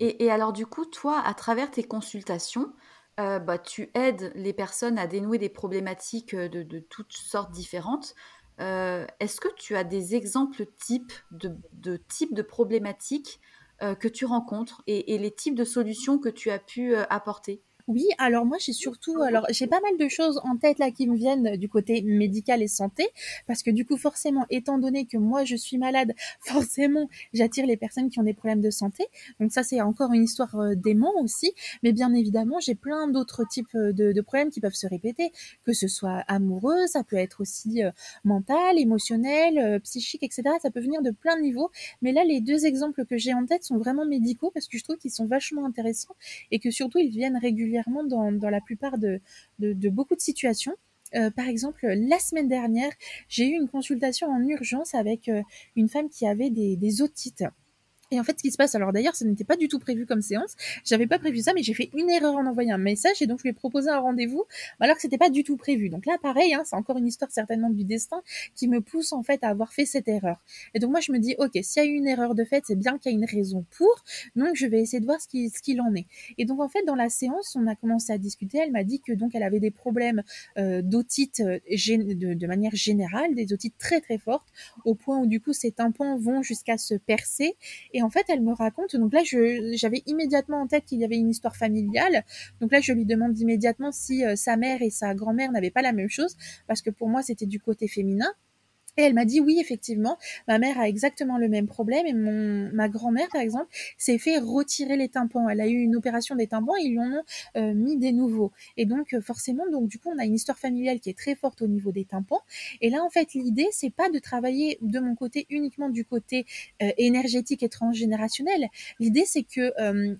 Et, et, alors du coup, toi, à travers tes consultations, euh, bah, tu aides les personnes à dénouer des problématiques de, de toutes sortes différentes. Est-ce que tu as des exemples types de, de types de problématiques que tu rencontres et, les types de solutions que tu as pu apporter? Oui, alors moi j'ai surtout, alors j'ai pas mal de choses en tête là qui me viennent du côté médical et santé, parce que du coup forcément, étant donné que moi je suis malade, forcément j'attire les personnes qui ont des problèmes de santé. Donc ça c'est encore une histoire euh, d'aimant aussi, mais bien évidemment j'ai plein d'autres types euh, de, problèmes qui peuvent se répéter, que ce soit amoureux, ça peut être aussi euh, mental, émotionnel, psychique, etc. Ça peut venir de plein de niveaux, mais là les deux exemples que j'ai en tête sont vraiment médicaux parce que je trouve qu'ils sont vachement intéressants et que surtout ils viennent régulièrement dans, la plupart de, beaucoup de situations. Euh, par exemple, la semaine dernière, j'ai eu une consultation en urgence avec euh, une femme qui avait des, des otites. Et en fait, ce qui se passe, alors d'ailleurs, ce n'était pas du tout prévu comme séance. J'avais pas prévu ça, mais j'ai fait une erreur en envoyant un message et donc je lui ai proposé un rendez-vous alors que c'était pas du tout prévu. Donc là, pareil, hein, c'est encore une histoire certainement du destin qui me pousse en fait à avoir fait cette erreur. Et donc moi, je me dis, ok, s'il y a eu une erreur de fait, c'est bien qu'il y a une raison pour. Donc je vais essayer de voir ce qu'il en est. Et donc en fait, dans la séance, on a commencé à discuter. Elle m'a dit que donc elle avait des problèmes euh, d'otite euh, de, de manière générale, des otites très très fortes, au point où du coup ses tympans vont jusqu'à se percer. Et en fait, elle me raconte, donc là, j'avais immédiatement en tête qu'il y avait une histoire familiale. Donc là, je lui demande immédiatement si euh, sa mère et sa grand-mère n'avaient pas la même chose, parce que pour moi, c'était du côté féminin. Et elle m'a dit oui, effectivement, ma mère a exactement le même problème et mon ma grand-mère, par exemple, s'est fait retirer les tympans. Elle a eu une opération des tympans, ils lui ont euh, mis des nouveaux. Et donc euh, forcément, donc du coup, on a une histoire familiale qui est très forte au niveau des tympans. Et là, en fait, l'idée, c'est pas de travailler de mon côté uniquement du côté euh, énergétique et transgénérationnel. L'idée, c'est que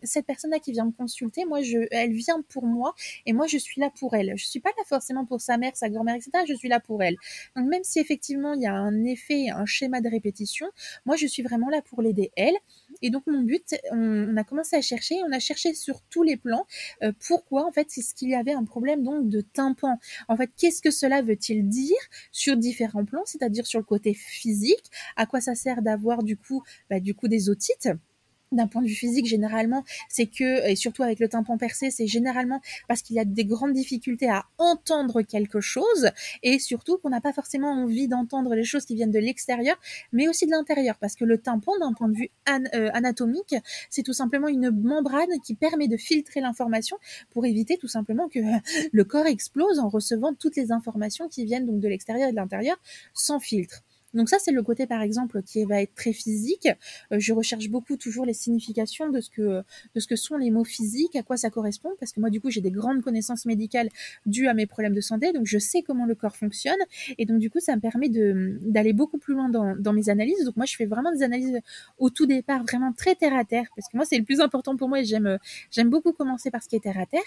cette personne-là qui vient me consulter, moi, je, elle vient pour moi et moi, je suis là pour elle. Je suis pas là forcément pour sa mère, sa grand-mère, etc. Je suis là pour elle. Donc même si effectivement il y a un effet, un schéma de répétition. Moi, je suis vraiment là pour l'aider elle. Et donc, mon but, on, a commencé à chercher, on a cherché sur tous les plans euh, pourquoi, en fait, c'est ce qu'il y avait un problème donc de tympan. En fait, qu'est-ce que cela veut-il dire sur différents plans, c'est-à-dire sur le côté physique, à quoi ça sert d'avoir du coup, bah, du coup des otites? D'un point de vue physique, généralement, c'est que, et surtout avec le tympan percé, c'est généralement parce qu'il y a des grandes difficultés à entendre quelque chose, et surtout qu'on n'a pas forcément envie d'entendre les choses qui viennent de l'extérieur, mais aussi de l'intérieur, parce que le tympan, d'un point de vue euh, anatomique, c'est tout simplement une membrane qui permet de filtrer l'information pour éviter tout simplement que le corps explose en recevant toutes les informations qui viennent donc de l'extérieur et de l'intérieur sans filtre. Donc ça, c'est le côté, par exemple, qui va être très physique. Euh, je recherche beaucoup toujours les significations de ce que de ce que sont les mots physiques, à quoi ça correspond, parce que moi, du coup, j'ai des grandes connaissances médicales dues à mes problèmes de santé, donc je sais comment le corps fonctionne, et donc du coup, ça me permet d'aller beaucoup plus loin dans, dans mes analyses. Donc moi, je fais vraiment des analyses au tout départ, vraiment très terre à terre, parce que moi, c'est le plus important pour moi, et j'aime j'aime beaucoup commencer par ce qui est terre à terre.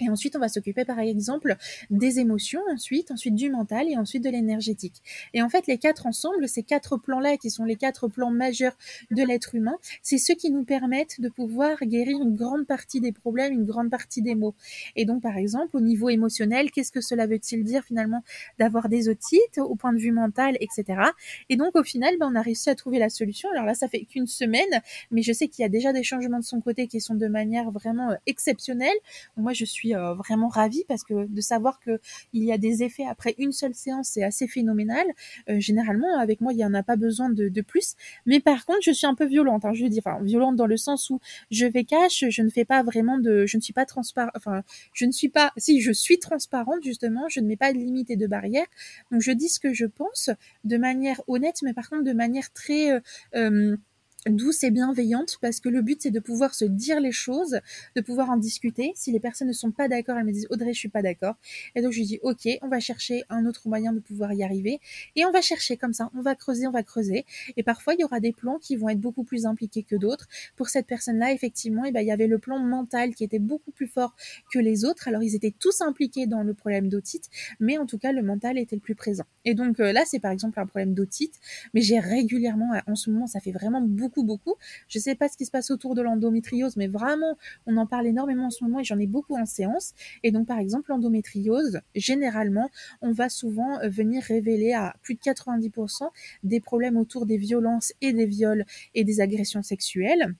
Et ensuite, on va s'occuper par exemple des émotions, ensuite, ensuite du mental et ensuite de l'énergétique. Et en fait, les quatre ensemble, ces quatre plans-là, qui sont les quatre plans majeurs de l'être humain, c'est ceux qui nous permettent de pouvoir guérir une grande partie des problèmes, une grande partie des maux. Et donc, par exemple, au niveau émotionnel, qu'est-ce que cela veut-il dire finalement d'avoir des otites au point de vue mental, etc. Et donc, au final, ben, on a réussi à trouver la solution. Alors là, ça fait qu'une semaine, mais je sais qu'il y a déjà des changements de son côté qui sont de manière vraiment euh, exceptionnelle. Moi, je suis euh, vraiment ravie parce que de savoir que il y a des effets après une seule séance, c'est assez phénoménal. Euh, généralement, avec moi, il y en a pas besoin de, plus. Mais par contre, je suis un peu violente. Hein, je veux dire, enfin, violente dans le sens où je vais cache, je ne fais pas vraiment de, je ne suis pas transparent. Enfin, je ne suis pas. Si je suis transparente justement, je ne mets pas de limites et de barrières. Donc, je dis ce que je pense de manière honnête, mais par contre de manière très euh, douce et bienveillante parce que le but c'est de pouvoir se dire les choses, de pouvoir en discuter. Si les personnes ne sont pas d'accord, elles me disent Audrey, je suis pas d'accord. Et donc je dis OK, on va chercher un autre moyen de pouvoir y arriver et on va chercher comme ça, on va creuser, on va creuser et parfois il y aura des plans qui vont être beaucoup plus impliqués que d'autres. Pour cette personne-là, effectivement, eh ben, il y avait le plan mental qui était beaucoup plus fort que les autres. Alors ils étaient tous impliqués dans le problème d'otite, mais en tout cas le mental était le plus présent. Et donc euh, là, c'est par exemple un problème d'otite, mais j'ai régulièrement en ce moment, ça fait vraiment beaucoup beaucoup, Je sais pas ce qui se passe autour de l'endométriose, mais vraiment, on en parle énormément en ce moment et j'en ai beaucoup en séance. Et donc, par exemple, l'endométriose, généralement, on va souvent euh, venir révéler à plus de 90% des problèmes autour des violences et des viols et des agressions sexuelles.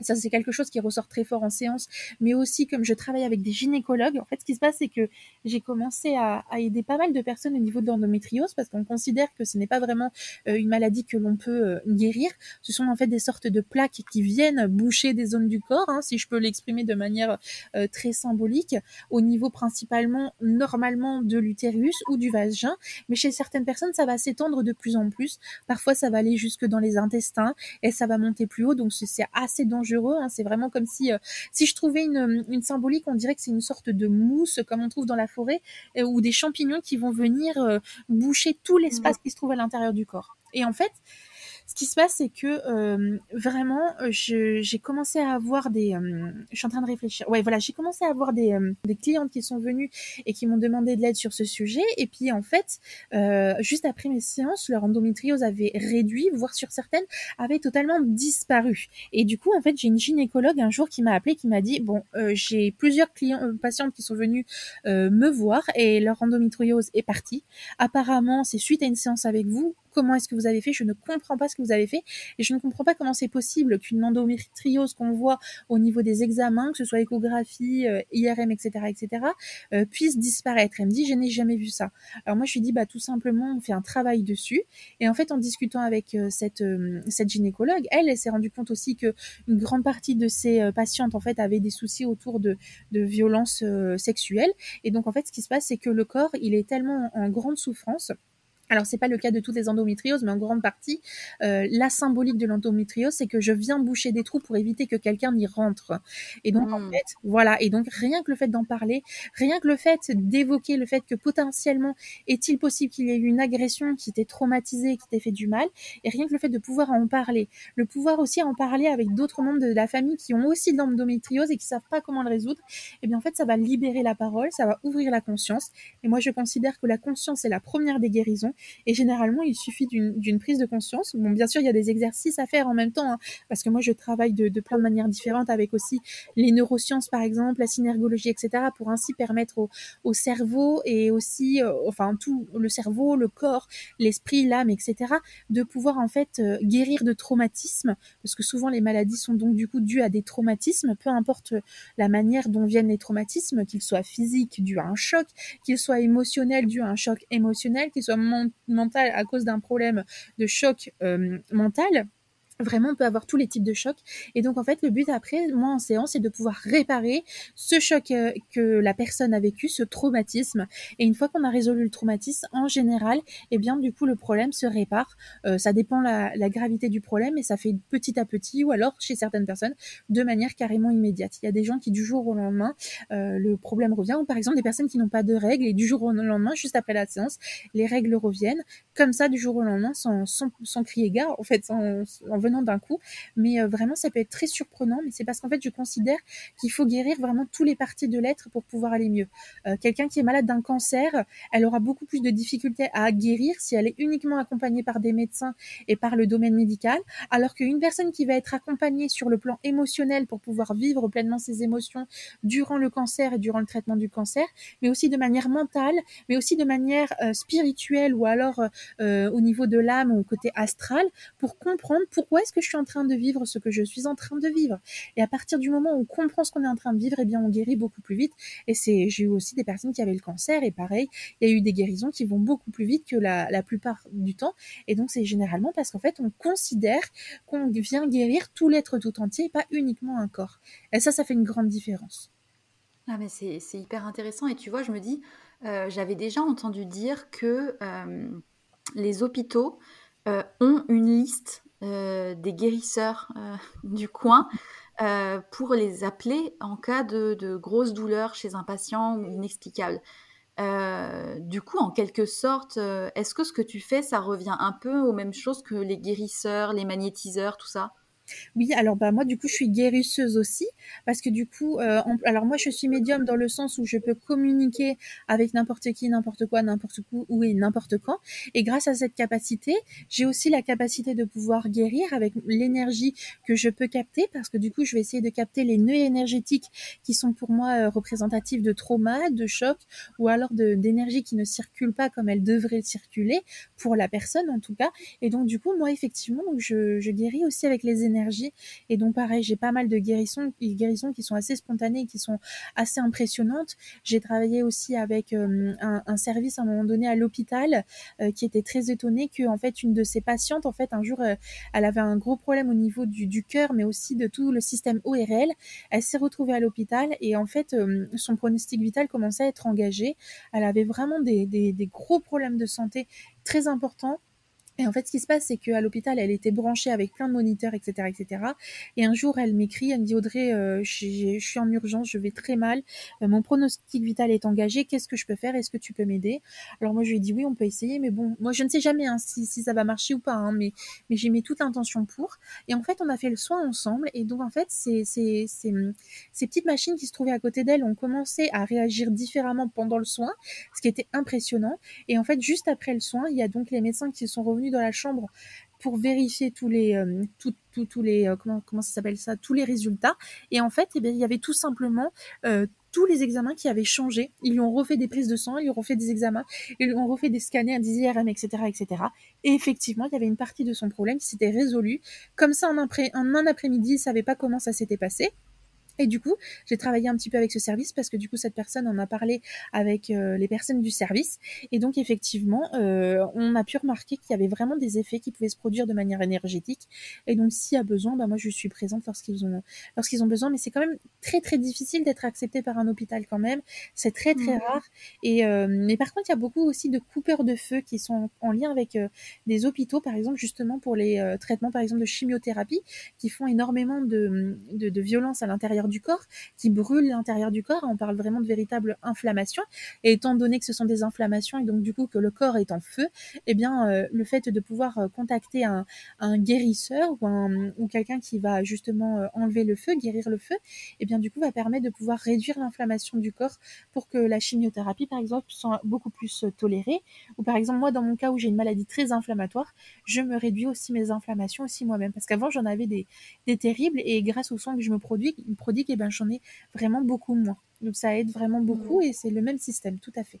Ça c'est quelque chose qui ressort très fort en séance, mais aussi comme je travaille avec des gynécologues, en fait ce qui se passe c'est que j'ai commencé à, aider pas mal de personnes au niveau de l'endométriose parce qu'on considère que ce n'est pas vraiment euh, une maladie que l'on peut euh, guérir, ce sont en fait des sortes de plaques qui viennent boucher des zones du corps, hein, si je peux l'exprimer de manière euh, très symbolique, au niveau principalement normalement de l'utérus ou du vagin, mais chez certaines personnes ça va s'étendre de plus en plus, parfois ça va aller jusque dans les intestins et ça va monter plus haut, donc c'est assez dangereux Hein. C'est vraiment comme si, euh, si je trouvais une, une, symbolique, on dirait que c'est une sorte de mousse comme on trouve dans la forêt, euh, ou des champignons qui vont venir euh, boucher tout l'espace mmh. qui se trouve à l'intérieur du corps. Et en fait, ce qui se passe, c'est que euh, vraiment, euh, j'ai commencé à avoir des. Euh, je suis en train de réfléchir. Ouais, voilà, j'ai commencé à avoir des, des clientes qui sont venues et qui m'ont demandé de l'aide sur ce sujet. Et puis en fait, juste après mes séances, leur endométriose avait réduit, voire sur certaines, avait totalement disparu. Et du coup, en fait, j'ai une gynécologue un jour qui m'a appelé, qui m'a dit bon, j'ai plusieurs clients, patientes qui sont venues me voir et leur endométriose est partie. Apparemment, c'est suite à une séance avec vous comment est-ce que vous avez fait, je ne comprends pas ce que vous avez fait, et je ne comprends pas comment c'est possible qu'une endométriose qu'on voit au niveau des examens, que ce soit échographie, euh, IRM, etc., etc., euh, puisse disparaître. Elle me dit, je n'ai jamais vu ça. Alors moi, je lui dis, bah tout simplement, on fait un travail dessus, et en fait, en discutant avec euh, cette cette gynécologue, elle, elle s'est rendue compte aussi que une grande partie de ses patientes, en fait, avaient des soucis autour de de violences sexuelles, et donc en fait, ce qui se passe, c'est que le corps, il est tellement en grande souffrance alors c'est pas le cas de toutes les endométrioses, mais en grande partie, euh, la symbolique de l'endométriose, c'est que je viens boucher des trous pour éviter que quelqu'un y rentre. Et donc en hmm. fait, voilà. Et donc rien que le fait d'en parler, rien que le fait d'évoquer le fait que potentiellement est-il possible qu'il y ait eu une agression qui t'ait traumatisé, qui t'ait fait du mal, et rien que le fait de pouvoir en parler, le pouvoir aussi en parler avec d'autres membres de la famille qui ont aussi de l'endométriose et qui savent pas comment le résoudre, et eh bien en fait ça va libérer la parole, ça va ouvrir la conscience. Et moi je considère que la conscience est la première des guérisons et généralement, il suffit d'une prise de conscience. Bon, bien sûr, il y a des exercices à faire en même temps, hein, parce que moi, je travaille de, plein de manières différentes avec aussi les neurosciences, par exemple, la synergologie, etc., pour ainsi permettre au, au cerveau et aussi, euh, enfin, tout le cerveau, le corps, l'esprit, l'âme, etc., de pouvoir en fait euh, guérir de traumatismes, parce que souvent les maladies sont donc du coup dues à des traumatismes, peu importe la manière dont viennent les traumatismes, qu'ils soient physiques dus à un choc, qu'ils soient émotionnels dus à un choc émotionnel, qu'ils soient mental à cause d'un problème de choc euh, mental, Vraiment, on peut avoir tous les types de chocs. Et donc, en fait, le but après, moi, en séance, c'est de pouvoir réparer ce choc euh, que la personne a vécu, ce traumatisme. Et une fois qu'on a résolu le traumatisme, en général, eh bien, du coup, le problème se répare. Euh, ça dépend la, la gravité du problème et ça fait petit à petit ou alors, chez certaines personnes, de manière carrément immédiate. Il y a des gens qui, du jour au lendemain, euh, le problème revient. Ou par exemple, des personnes qui n'ont pas de règles et du jour au lendemain, juste après la séance, les règles reviennent. Comme ça, du jour au lendemain, sans, sans, sans crier gare, en fait, sans, en venant d'un coup. Mais euh, vraiment, ça peut être très surprenant. Mais c'est parce qu'en fait, je considère qu'il faut guérir vraiment tous les parties de l'être pour pouvoir aller mieux. Euh, quelqu'un qui est malade d'un cancer, elle aura beaucoup plus de difficultés à guérir si elle est uniquement accompagnée par des médecins et par le domaine médical, alors qu'une personne qui va être accompagnée sur le plan émotionnel pour pouvoir vivre pleinement ses émotions durant le cancer et durant le traitement du cancer, mais aussi de manière mentale, mais aussi de manière euh, spirituelle ou alors au niveau de l'âme ou côté astral, pour comprendre pourquoi est-ce que je suis en train de vivre ce que je suis en train de vivre? Et à partir du moment où on comprend ce qu'on est en train de vivre, eh bien, on guérit beaucoup plus vite. Et c'est, j'ai eu aussi des personnes qui avaient le cancer et pareil, il y a eu des guérisons qui vont beaucoup plus vite que la, la plupart du temps. Et donc, c'est généralement parce qu'en fait, on considère qu'on vient guérir tout l'être tout entier et pas uniquement un corps. Et ça, ça fait une grande différence. Ah mais c'est, hyper intéressant et tu vois, je me dis, euh, j'avais déjà entendu dire que euh, les hôpitaux euh, ont une liste des guérisseurs euh, du coin euh, pour les appeler en cas de, grosses douleurs chez un patient inexplicable. du coup, en quelque sorte, est-ce que ce que tu fais, ça revient un peu aux mêmes choses que les guérisseurs, les magnétiseurs, tout ça? Oui, alors bah moi du coup je suis guérisseuse aussi parce que du coup, euh, alors moi je suis médium dans le sens où je peux communiquer avec n'importe qui, n'importe quoi, n'importe où et n'importe quand. Et grâce à cette capacité, j'ai aussi la capacité de pouvoir guérir avec l'énergie que je peux capter parce que du coup je vais essayer de capter les nœuds énergétiques qui sont pour moi euh, représentatifs de trauma, de choc ou alors d'énergie qui ne circule pas comme elle devrait circuler pour la personne en tout cas. Et donc du coup moi effectivement je, je guéris aussi avec les énergies Et donc pareil, j'ai pas mal de guérisons, guérisons qui sont assez spontanées, qui sont assez impressionnantes. J'ai travaillé aussi avec un, un, service à un moment donné à l'hôpital qui était très étonné que en fait une de ses patientes, en fait un jour, elle avait un gros problème au niveau du, cœur, mais aussi de tout le système ORL. Elle s'est retrouvée à l'hôpital et en fait son pronostic vital commençait à être engagé. Elle avait vraiment des gros problèmes de santé très importants et en fait, ce qui se passe, c'est qu'à l'hôpital, elle était branchée avec plein de moniteurs, etc., etc. Et un jour, elle m'écrit, elle me dit Audrey, euh, je suis en urgence, je vais très mal, euh, mon pronostic vital est engagé, qu'est-ce que je peux faire? Est-ce que tu peux m'aider? Alors moi, je lui ai dit oui, on peut essayer, mais bon, moi, je ne sais jamais hein, si, ça va marcher ou pas, hein, mais, mais j'ai mis toute l'intention pour. Et en fait, on a fait le soin ensemble, et donc en fait, ces petites machines qui se trouvaient à côté d'elle ont commencé à réagir différemment pendant le soin, ce qui était impressionnant. Et en fait, juste après le soin, il y a donc les médecins qui sont revenus dans la chambre pour vérifier tous les euh, les euh, comment comment ça s'appelle ça tous les résultats et en fait eh bien, il y avait tout simplement euh, tous les examens qui avaient changé. Ils lui ont refait des prises de sang, ils lui ont refait des examens, ils lui ont refait des scanners, des IRM, etc., etc. Et effectivement, il y avait une partie de son problème qui s'était résolue. Comme ça, en un, un après-midi, il savait pas comment ça s'était passé. Et du coup, j'ai travaillé un petit peu avec ce service parce que du coup, cette personne en a parlé avec euh, les personnes du service. Et donc, effectivement, euh, on a pu remarquer qu'il y avait vraiment des effets qui pouvaient se produire de manière énergétique. Et donc, s'il y a besoin, bah, moi, je suis présente lorsqu'ils ont, lorsqu'ils ont besoin. Mais c'est quand même très, très difficile d'être accepté par un hôpital quand même. C'est très, très rare. Et, euh, mais par contre, il y a beaucoup aussi de coupeurs de feu qui sont en lien avec des hôpitaux, par exemple, justement pour les traitements, par exemple, de chimiothérapie, qui font énormément de, de, de violence à l'intérieur du corps, qui brûle l'intérieur du corps. On parle vraiment de véritable inflammation. Et étant donné que ce sont des inflammations et donc du coup que le corps est en feu, eh bien euh, le fait de pouvoir euh, contacter un, guérisseur ou, quelqu'un qui va justement euh, enlever le feu, guérir le feu, eh bien du coup va permettre de pouvoir réduire l'inflammation du corps pour que la chimiothérapie par exemple soit beaucoup plus tolérée. Ou par exemple moi dans mon cas où j'ai une maladie très inflammatoire, je me réduis aussi mes inflammations aussi moi-même parce qu'avant j'en avais des, terribles et grâce au sang que je me produis, produis et ben, j'en ai vraiment beaucoup moins. Donc ça aide vraiment beaucoup mmh. et c'est le même système, tout à fait.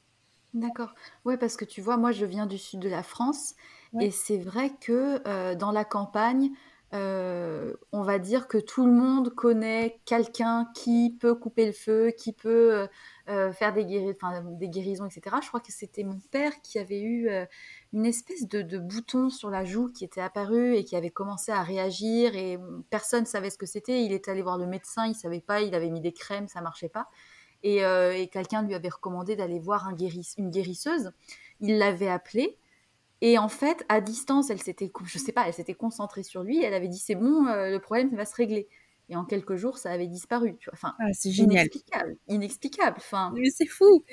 D'accord. Oui, parce que tu vois, moi je viens du sud de la France et c'est vrai que euh, dans la campagne, euh, on va dire que tout le monde connaît quelqu'un qui peut couper le feu, qui peut euh, euh, faire des, des, guérisons, etc. Je crois que c'était mon père qui avait eu une espèce de, bouton sur la joue qui était apparu et qui avait commencé à réagir et personne ne savait ce que c'était. Il est allé voir le médecin, il savait pas, il avait mis des crèmes, ça marchait pas. Et, quelqu'un lui avait recommandé d'aller voir un une guérisseuse. Il l'avait appelée et en fait, à distance, elle s'était, je sais pas, elle s'était concentrée sur lui. Elle avait dit c'est bon, euh, le problème va se régler et en quelques jours, ça avait disparu. Tu vois. Enfin, ah, c'est génial. Inexplicable. Inexplicable. Enfin... Mais c'est fou.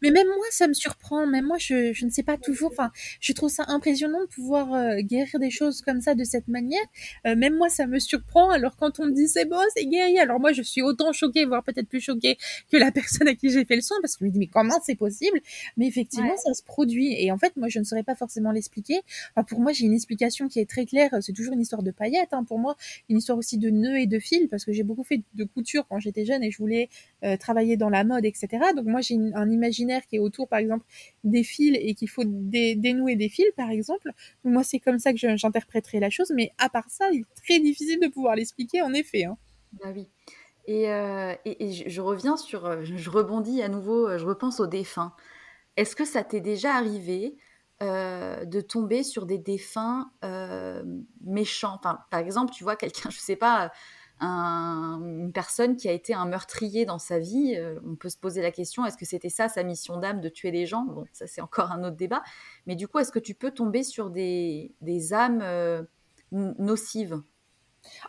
Mais même moi, ça me surprend. Même moi, je, je ne sais pas toujours. Enfin, je trouve ça impressionnant de pouvoir euh, guérir des choses comme ça de cette manière. Euh, même moi, ça me surprend. Alors quand on me dit c'est bon, c'est guéri, alors moi, je suis autant choquée, voire peut-être plus choquée que la personne à qui j'ai fait le soin, parce que je me dis mais comment c'est possible? Mais effectivement, ça se produit. Et en fait, moi, je ne saurais pas forcément l'expliquer. Enfin, pour moi, j'ai une explication qui est très claire. C'est toujours une histoire de paillettes. Hein. Pour moi, une histoire aussi de nœuds et de fils parce que j'ai beaucoup fait de couture quand j'étais jeune et je voulais euh, travailler dans la mode, etc. Donc moi j'ai un imaginaire qui est autour, par exemple, des fils et qu'il faut dénouer des fils, par exemple. Donc moi c'est comme ça que j'interpréterai la chose, mais à part ça, il est très difficile de pouvoir l'expliquer, en effet. Hein. Bah oui. Et, euh, et, je, reviens sur, euh, je rebondis à nouveau, je repense aux défunts. Est-ce que ça t'est déjà arrivé de tomber sur des défunts méchants? Enfin, par exemple, tu vois quelqu'un, je sais pas, une personne qui a été un meurtrier dans sa vie. Euh, on peut se poser la question, est-ce que c'était ça sa mission d'âme, de tuer les gens? Bon, ça c'est encore un autre débat. Mais du coup, est-ce que tu peux tomber sur des, âmes euh, nocives?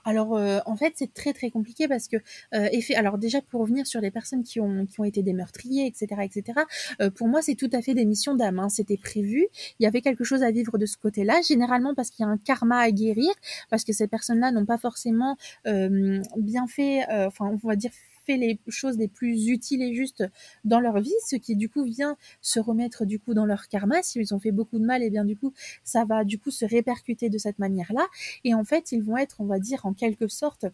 Alors euh, en fait c'est très très compliqué parce que euh, effet, alors déjà pour revenir sur les personnes qui ont qui ont été des meurtriers etc etc euh, pour moi c'est tout à fait des missions d'âme hein. c'était prévu il y avait quelque chose à vivre de ce côté-là généralement parce qu'il y a un karma à guérir parce que ces personnes-là n'ont pas forcément bien fait enfin on va dire les choses les plus utiles et justes dans leur vie, ce qui du coup vient se remettre du coup dans leur karma. Si ils ont fait beaucoup de mal, et eh bien du coup ça va du coup se répercuter de cette manière-là. Et en fait, ils vont être, on va dire, en quelque sorte,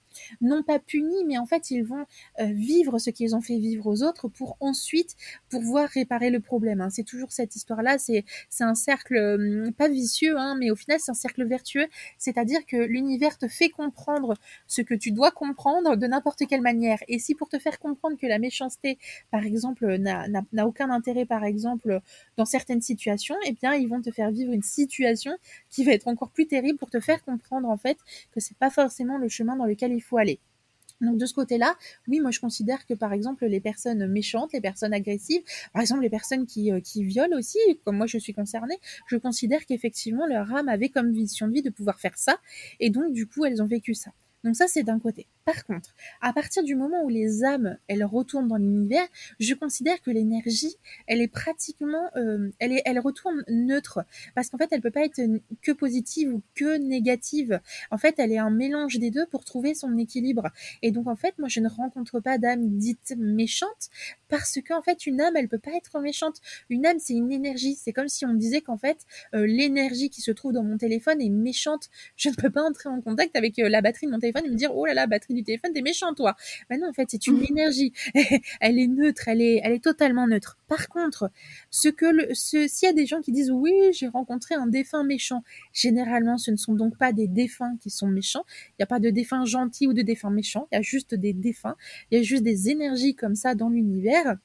non pas punis, mais en fait, ils vont euh, vivre ce qu'ils ont fait vivre aux autres pour ensuite pouvoir réparer le problème. Hein. C'est toujours cette histoire-là. C'est c'est un cercle hum, pas vicieux, hein, mais au final c'est un cercle vertueux. C'est-à-dire que l'univers te fait comprendre ce que tu dois comprendre de n'importe quelle manière. Et si pour te faire comprendre que la méchanceté, par exemple, n'a aucun intérêt, par exemple, dans certaines situations, eh bien, ils vont te faire vivre une situation qui va être encore plus terrible pour te faire comprendre, en fait, que c'est pas forcément le chemin dans lequel il faut aller. Donc de ce côté-là, oui, moi je considère que par exemple les personnes méchantes, les personnes agressives, par exemple les personnes qui, euh, qui violent aussi, comme moi je suis concernée, je considère qu'effectivement leur âme avait comme vision de vie de pouvoir faire ça, et donc du coup elles ont vécu ça. Donc ça, c'est d'un côté. Par contre, à partir du moment où les âmes, elles retournent dans l'univers, je considère que l'énergie, elle est pratiquement, euh, elle, est, elle retourne neutre, parce qu'en fait, elle peut pas être que positive ou que négative. En fait, elle est un mélange des deux pour trouver son équilibre. Et donc, en fait, moi, je ne rencontre pas d'âme dite méchante, parce qu'en fait, une âme, elle peut pas être méchante. Une âme, c'est une énergie. C'est comme si on disait qu'en fait, euh, l'énergie qui se trouve dans mon téléphone est méchante. Je ne peux pas entrer en contact avec euh, la batterie de mon téléphone et me dire oh là là batterie du téléphone t'es méchant toi. Mais non en fait c'est une mmh. énergie. Elle est neutre elle est elle est totalement neutre. Par contre ce que le ce s'il y a des gens qui disent oui j'ai rencontré un défunt méchant généralement ce ne sont donc pas des défunts qui sont méchants. Il n'y a pas de défunts gentils ou de défunts méchants. Il y a juste des défunts. Il y a juste des énergies comme ça dans l'univers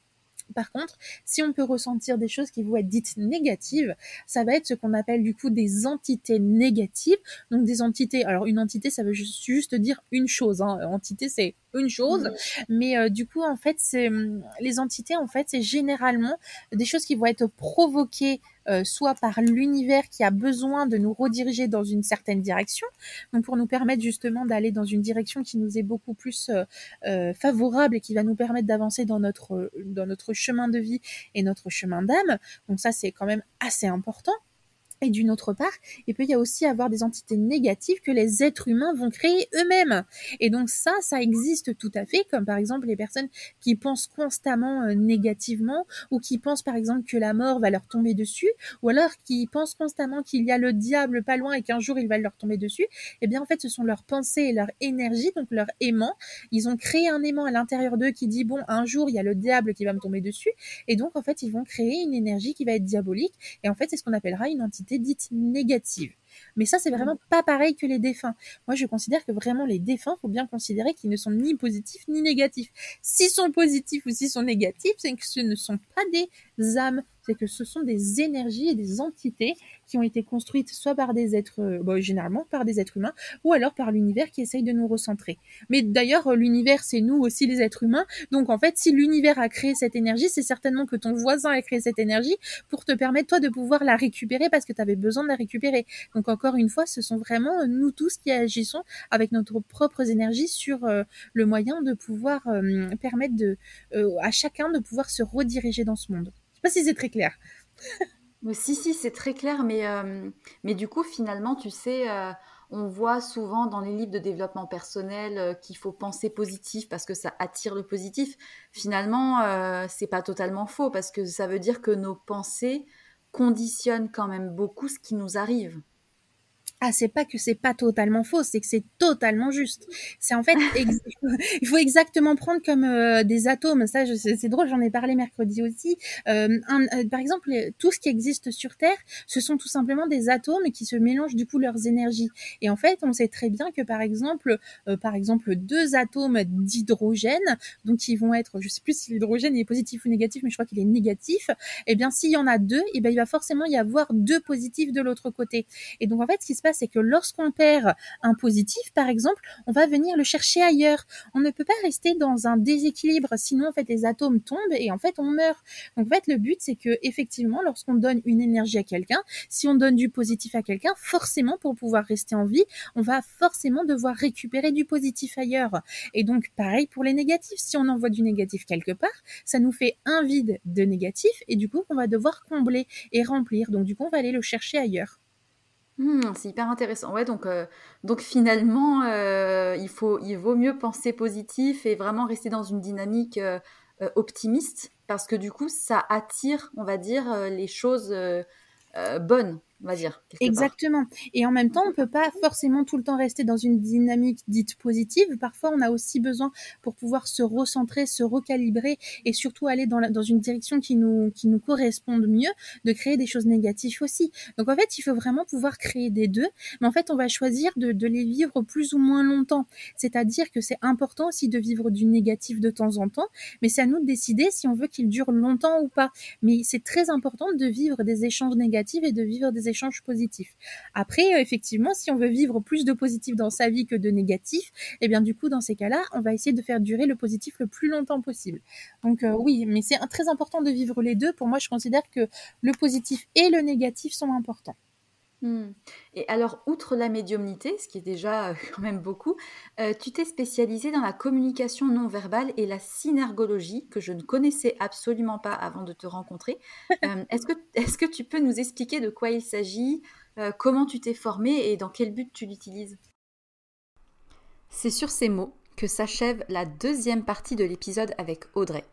par contre, si on peut ressentir des choses qui vont être dites négatives, ça va être ce qu'on appelle du coup des entités négatives. Donc des entités, alors une entité, ça veut juste, dire une chose. Hein. Entité, c'est une chose, mmh. mais euh, du coup, en fait, c'est hum, les entités, en fait, c'est généralement des choses qui vont être provoquées euh, soit par l'univers qui a besoin de nous rediriger dans une certaine direction, donc pour nous permettre justement d'aller dans une direction qui nous est beaucoup plus euh, favorable et qui va nous permettre d'avancer dans notre dans notre chemin de vie et notre chemin d'âme. Donc ça c'est quand même assez important. Et d'une autre part, il peut y aussi avoir des entités négatives que les êtres humains vont créer eux-mêmes. Et donc ça, ça existe tout à fait, comme par exemple les personnes qui pensent constamment euh, négativement, ou qui pensent par exemple que la mort va leur tomber dessus, ou alors qui pensent constamment qu'il y a le diable pas loin et qu'un jour il va leur tomber dessus. Eh bien en fait, ce sont leurs pensées et leur énergie, donc leur aimant. Ils ont créé un aimant à l'intérieur d'eux qui dit bon, un jour il y a le diable qui va me tomber dessus, et donc en fait ils vont créer une énergie qui va être diabolique. Et en fait, c'est ce qu'on appellera une entité dites négatives. Mais ça, c'est vraiment pas pareil que les défunts. Moi, je considère que vraiment les défunts, faut bien considérer qu'ils ne sont ni positifs ni négatifs. S'ils sont positifs ou s'ils sont négatifs, c'est que ce ne sont pas des âmes, c'est que ce sont des énergies et des entités qui ont été construites soit par des êtres, euh, généralement par des êtres humains, ou alors par l'univers qui essaye de nous recentrer. Mais d'ailleurs, euh, l'univers, c'est nous aussi les êtres humains. Donc en fait, si l'univers a créé cette énergie, c'est certainement que ton voisin a créé cette énergie pour te permettre toi de pouvoir la récupérer parce que tu avais besoin de la récupérer. Donc encore une fois, ce sont vraiment euh, nous tous qui agissons avec notre propres énergies sur le moyen de pouvoir permettre de, à chacun de pouvoir se rediriger dans ce monde. Sais pas si c'est très clair. si, si, c'est très clair, mais, euh, mais du coup, finalement, tu sais, euh, on voit souvent dans les livres de développement personnel euh, qu'il faut penser positif parce que ça attire le positif. Finalement, c'est pas totalement faux parce que ça veut dire que nos pensées conditionnent quand même beaucoup ce qui nous arrive ah c'est pas que c'est pas totalement faux, c'est que c'est totalement juste. C'est en fait il faut exactement prendre comme euh, des atomes. Ça c'est drôle, j'en ai parlé mercredi aussi. Euh, euh, par exemple, tout ce qui existe sur Terre, ce sont tout simplement des atomes qui se mélangent du coup leurs énergies. Et en fait, on sait très bien que par exemple, par exemple deux atomes d'hydrogène, donc qui vont être, je sais plus si l'hydrogène est positif ou négatif, mais je crois qu'il est négatif. Eh bien, s'il y en a deux, eh ben il va forcément y avoir deux positifs de l'autre côté. Et donc en fait, ce qui se passe c'est que lorsqu'on perd un positif, par exemple, on va venir le chercher ailleurs. On ne peut pas rester dans un déséquilibre, sinon en fait les atomes tombent et en fait on meurt. Donc en fait le but c'est que effectivement lorsqu'on donne une énergie à quelqu'un, si on donne du positif à quelqu'un, forcément pour pouvoir rester en vie, on va forcément devoir récupérer du positif ailleurs. Et donc pareil pour les négatifs, si on envoie du négatif quelque part, ça nous fait un vide de négatif et du coup on va devoir combler et remplir. Donc du coup on va aller le chercher ailleurs. Hmm, c'est hyper intéressant. Ouais, donc, euh, finalement, euh, il, faut, il vaut mieux penser positif et vraiment rester dans une dynamique euh, optimiste parce que du coup, ça attire, on va dire, les choses bonnes on va dire. Exactement. Et en même temps, on peut pas forcément tout le temps rester dans une dynamique dite positive. Parfois, on a aussi besoin pour pouvoir se recentrer, se recalibrer et surtout aller dans, dans une direction qui nous, qui nous corresponde mieux, de créer des choses négatives aussi. Donc en fait, il faut vraiment pouvoir créer des deux. Mais en fait, on va choisir de, de les vivre plus ou moins longtemps. C'est-à-dire que c'est important aussi de vivre du négatif de temps en temps, mais c'est à nous de décider si on veut qu'il dure longtemps ou pas. Mais c'est très important de vivre des échanges négatifs et de vivre des échanges positifs. Après, euh, effectivement, si on veut vivre plus de positif dans sa vie que de négatif, eh bien du coup, dans ces cas-là, on va essayer de faire durer le positif le plus longtemps possible. Donc euh, oui, mais c'est très important de vivre les deux. Pour moi, je considère que le positif et le négatif sont importants. Hmm. Et alors, outre la médiumnité, ce qui est déjà euh, quand même beaucoup, euh, tu t'es spécialisée dans la communication non verbale et la synergologie, que je ne connaissais absolument pas avant de te rencontrer. Euh, est-ce, que, est que tu peux nous expliquer de quoi il s'agit, comment tu t'es formée et dans quel but tu l'utilises? C'est sur ces mots que s'achève la deuxième partie de l'épisode avec Audrey.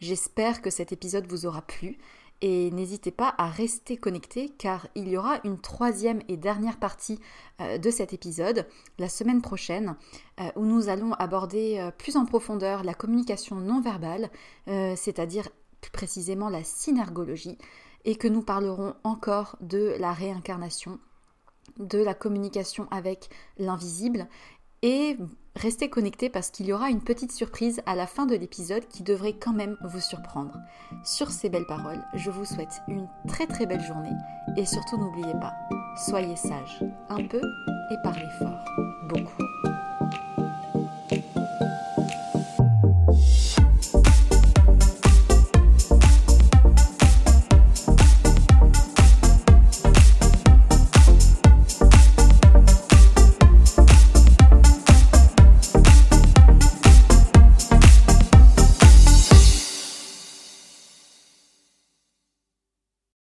J'espère que cet épisode vous aura plu et n'hésitez pas à rester connecté car il y aura une troisième et dernière partie euh, de cet épisode la semaine prochaine euh, où nous allons aborder euh, plus en profondeur la communication non verbale, c'est-à-dire plus précisément la synergologie, et que nous parlerons encore de la réincarnation, de la communication avec l'invisible et restez connectés parce qu'il y aura une petite surprise à la fin de l'épisode qui devrait quand même vous surprendre. Sur ces belles paroles, je vous souhaite une très très belle journée et surtout n'oubliez pas, soyez sages, un peu et parlez fort, beaucoup.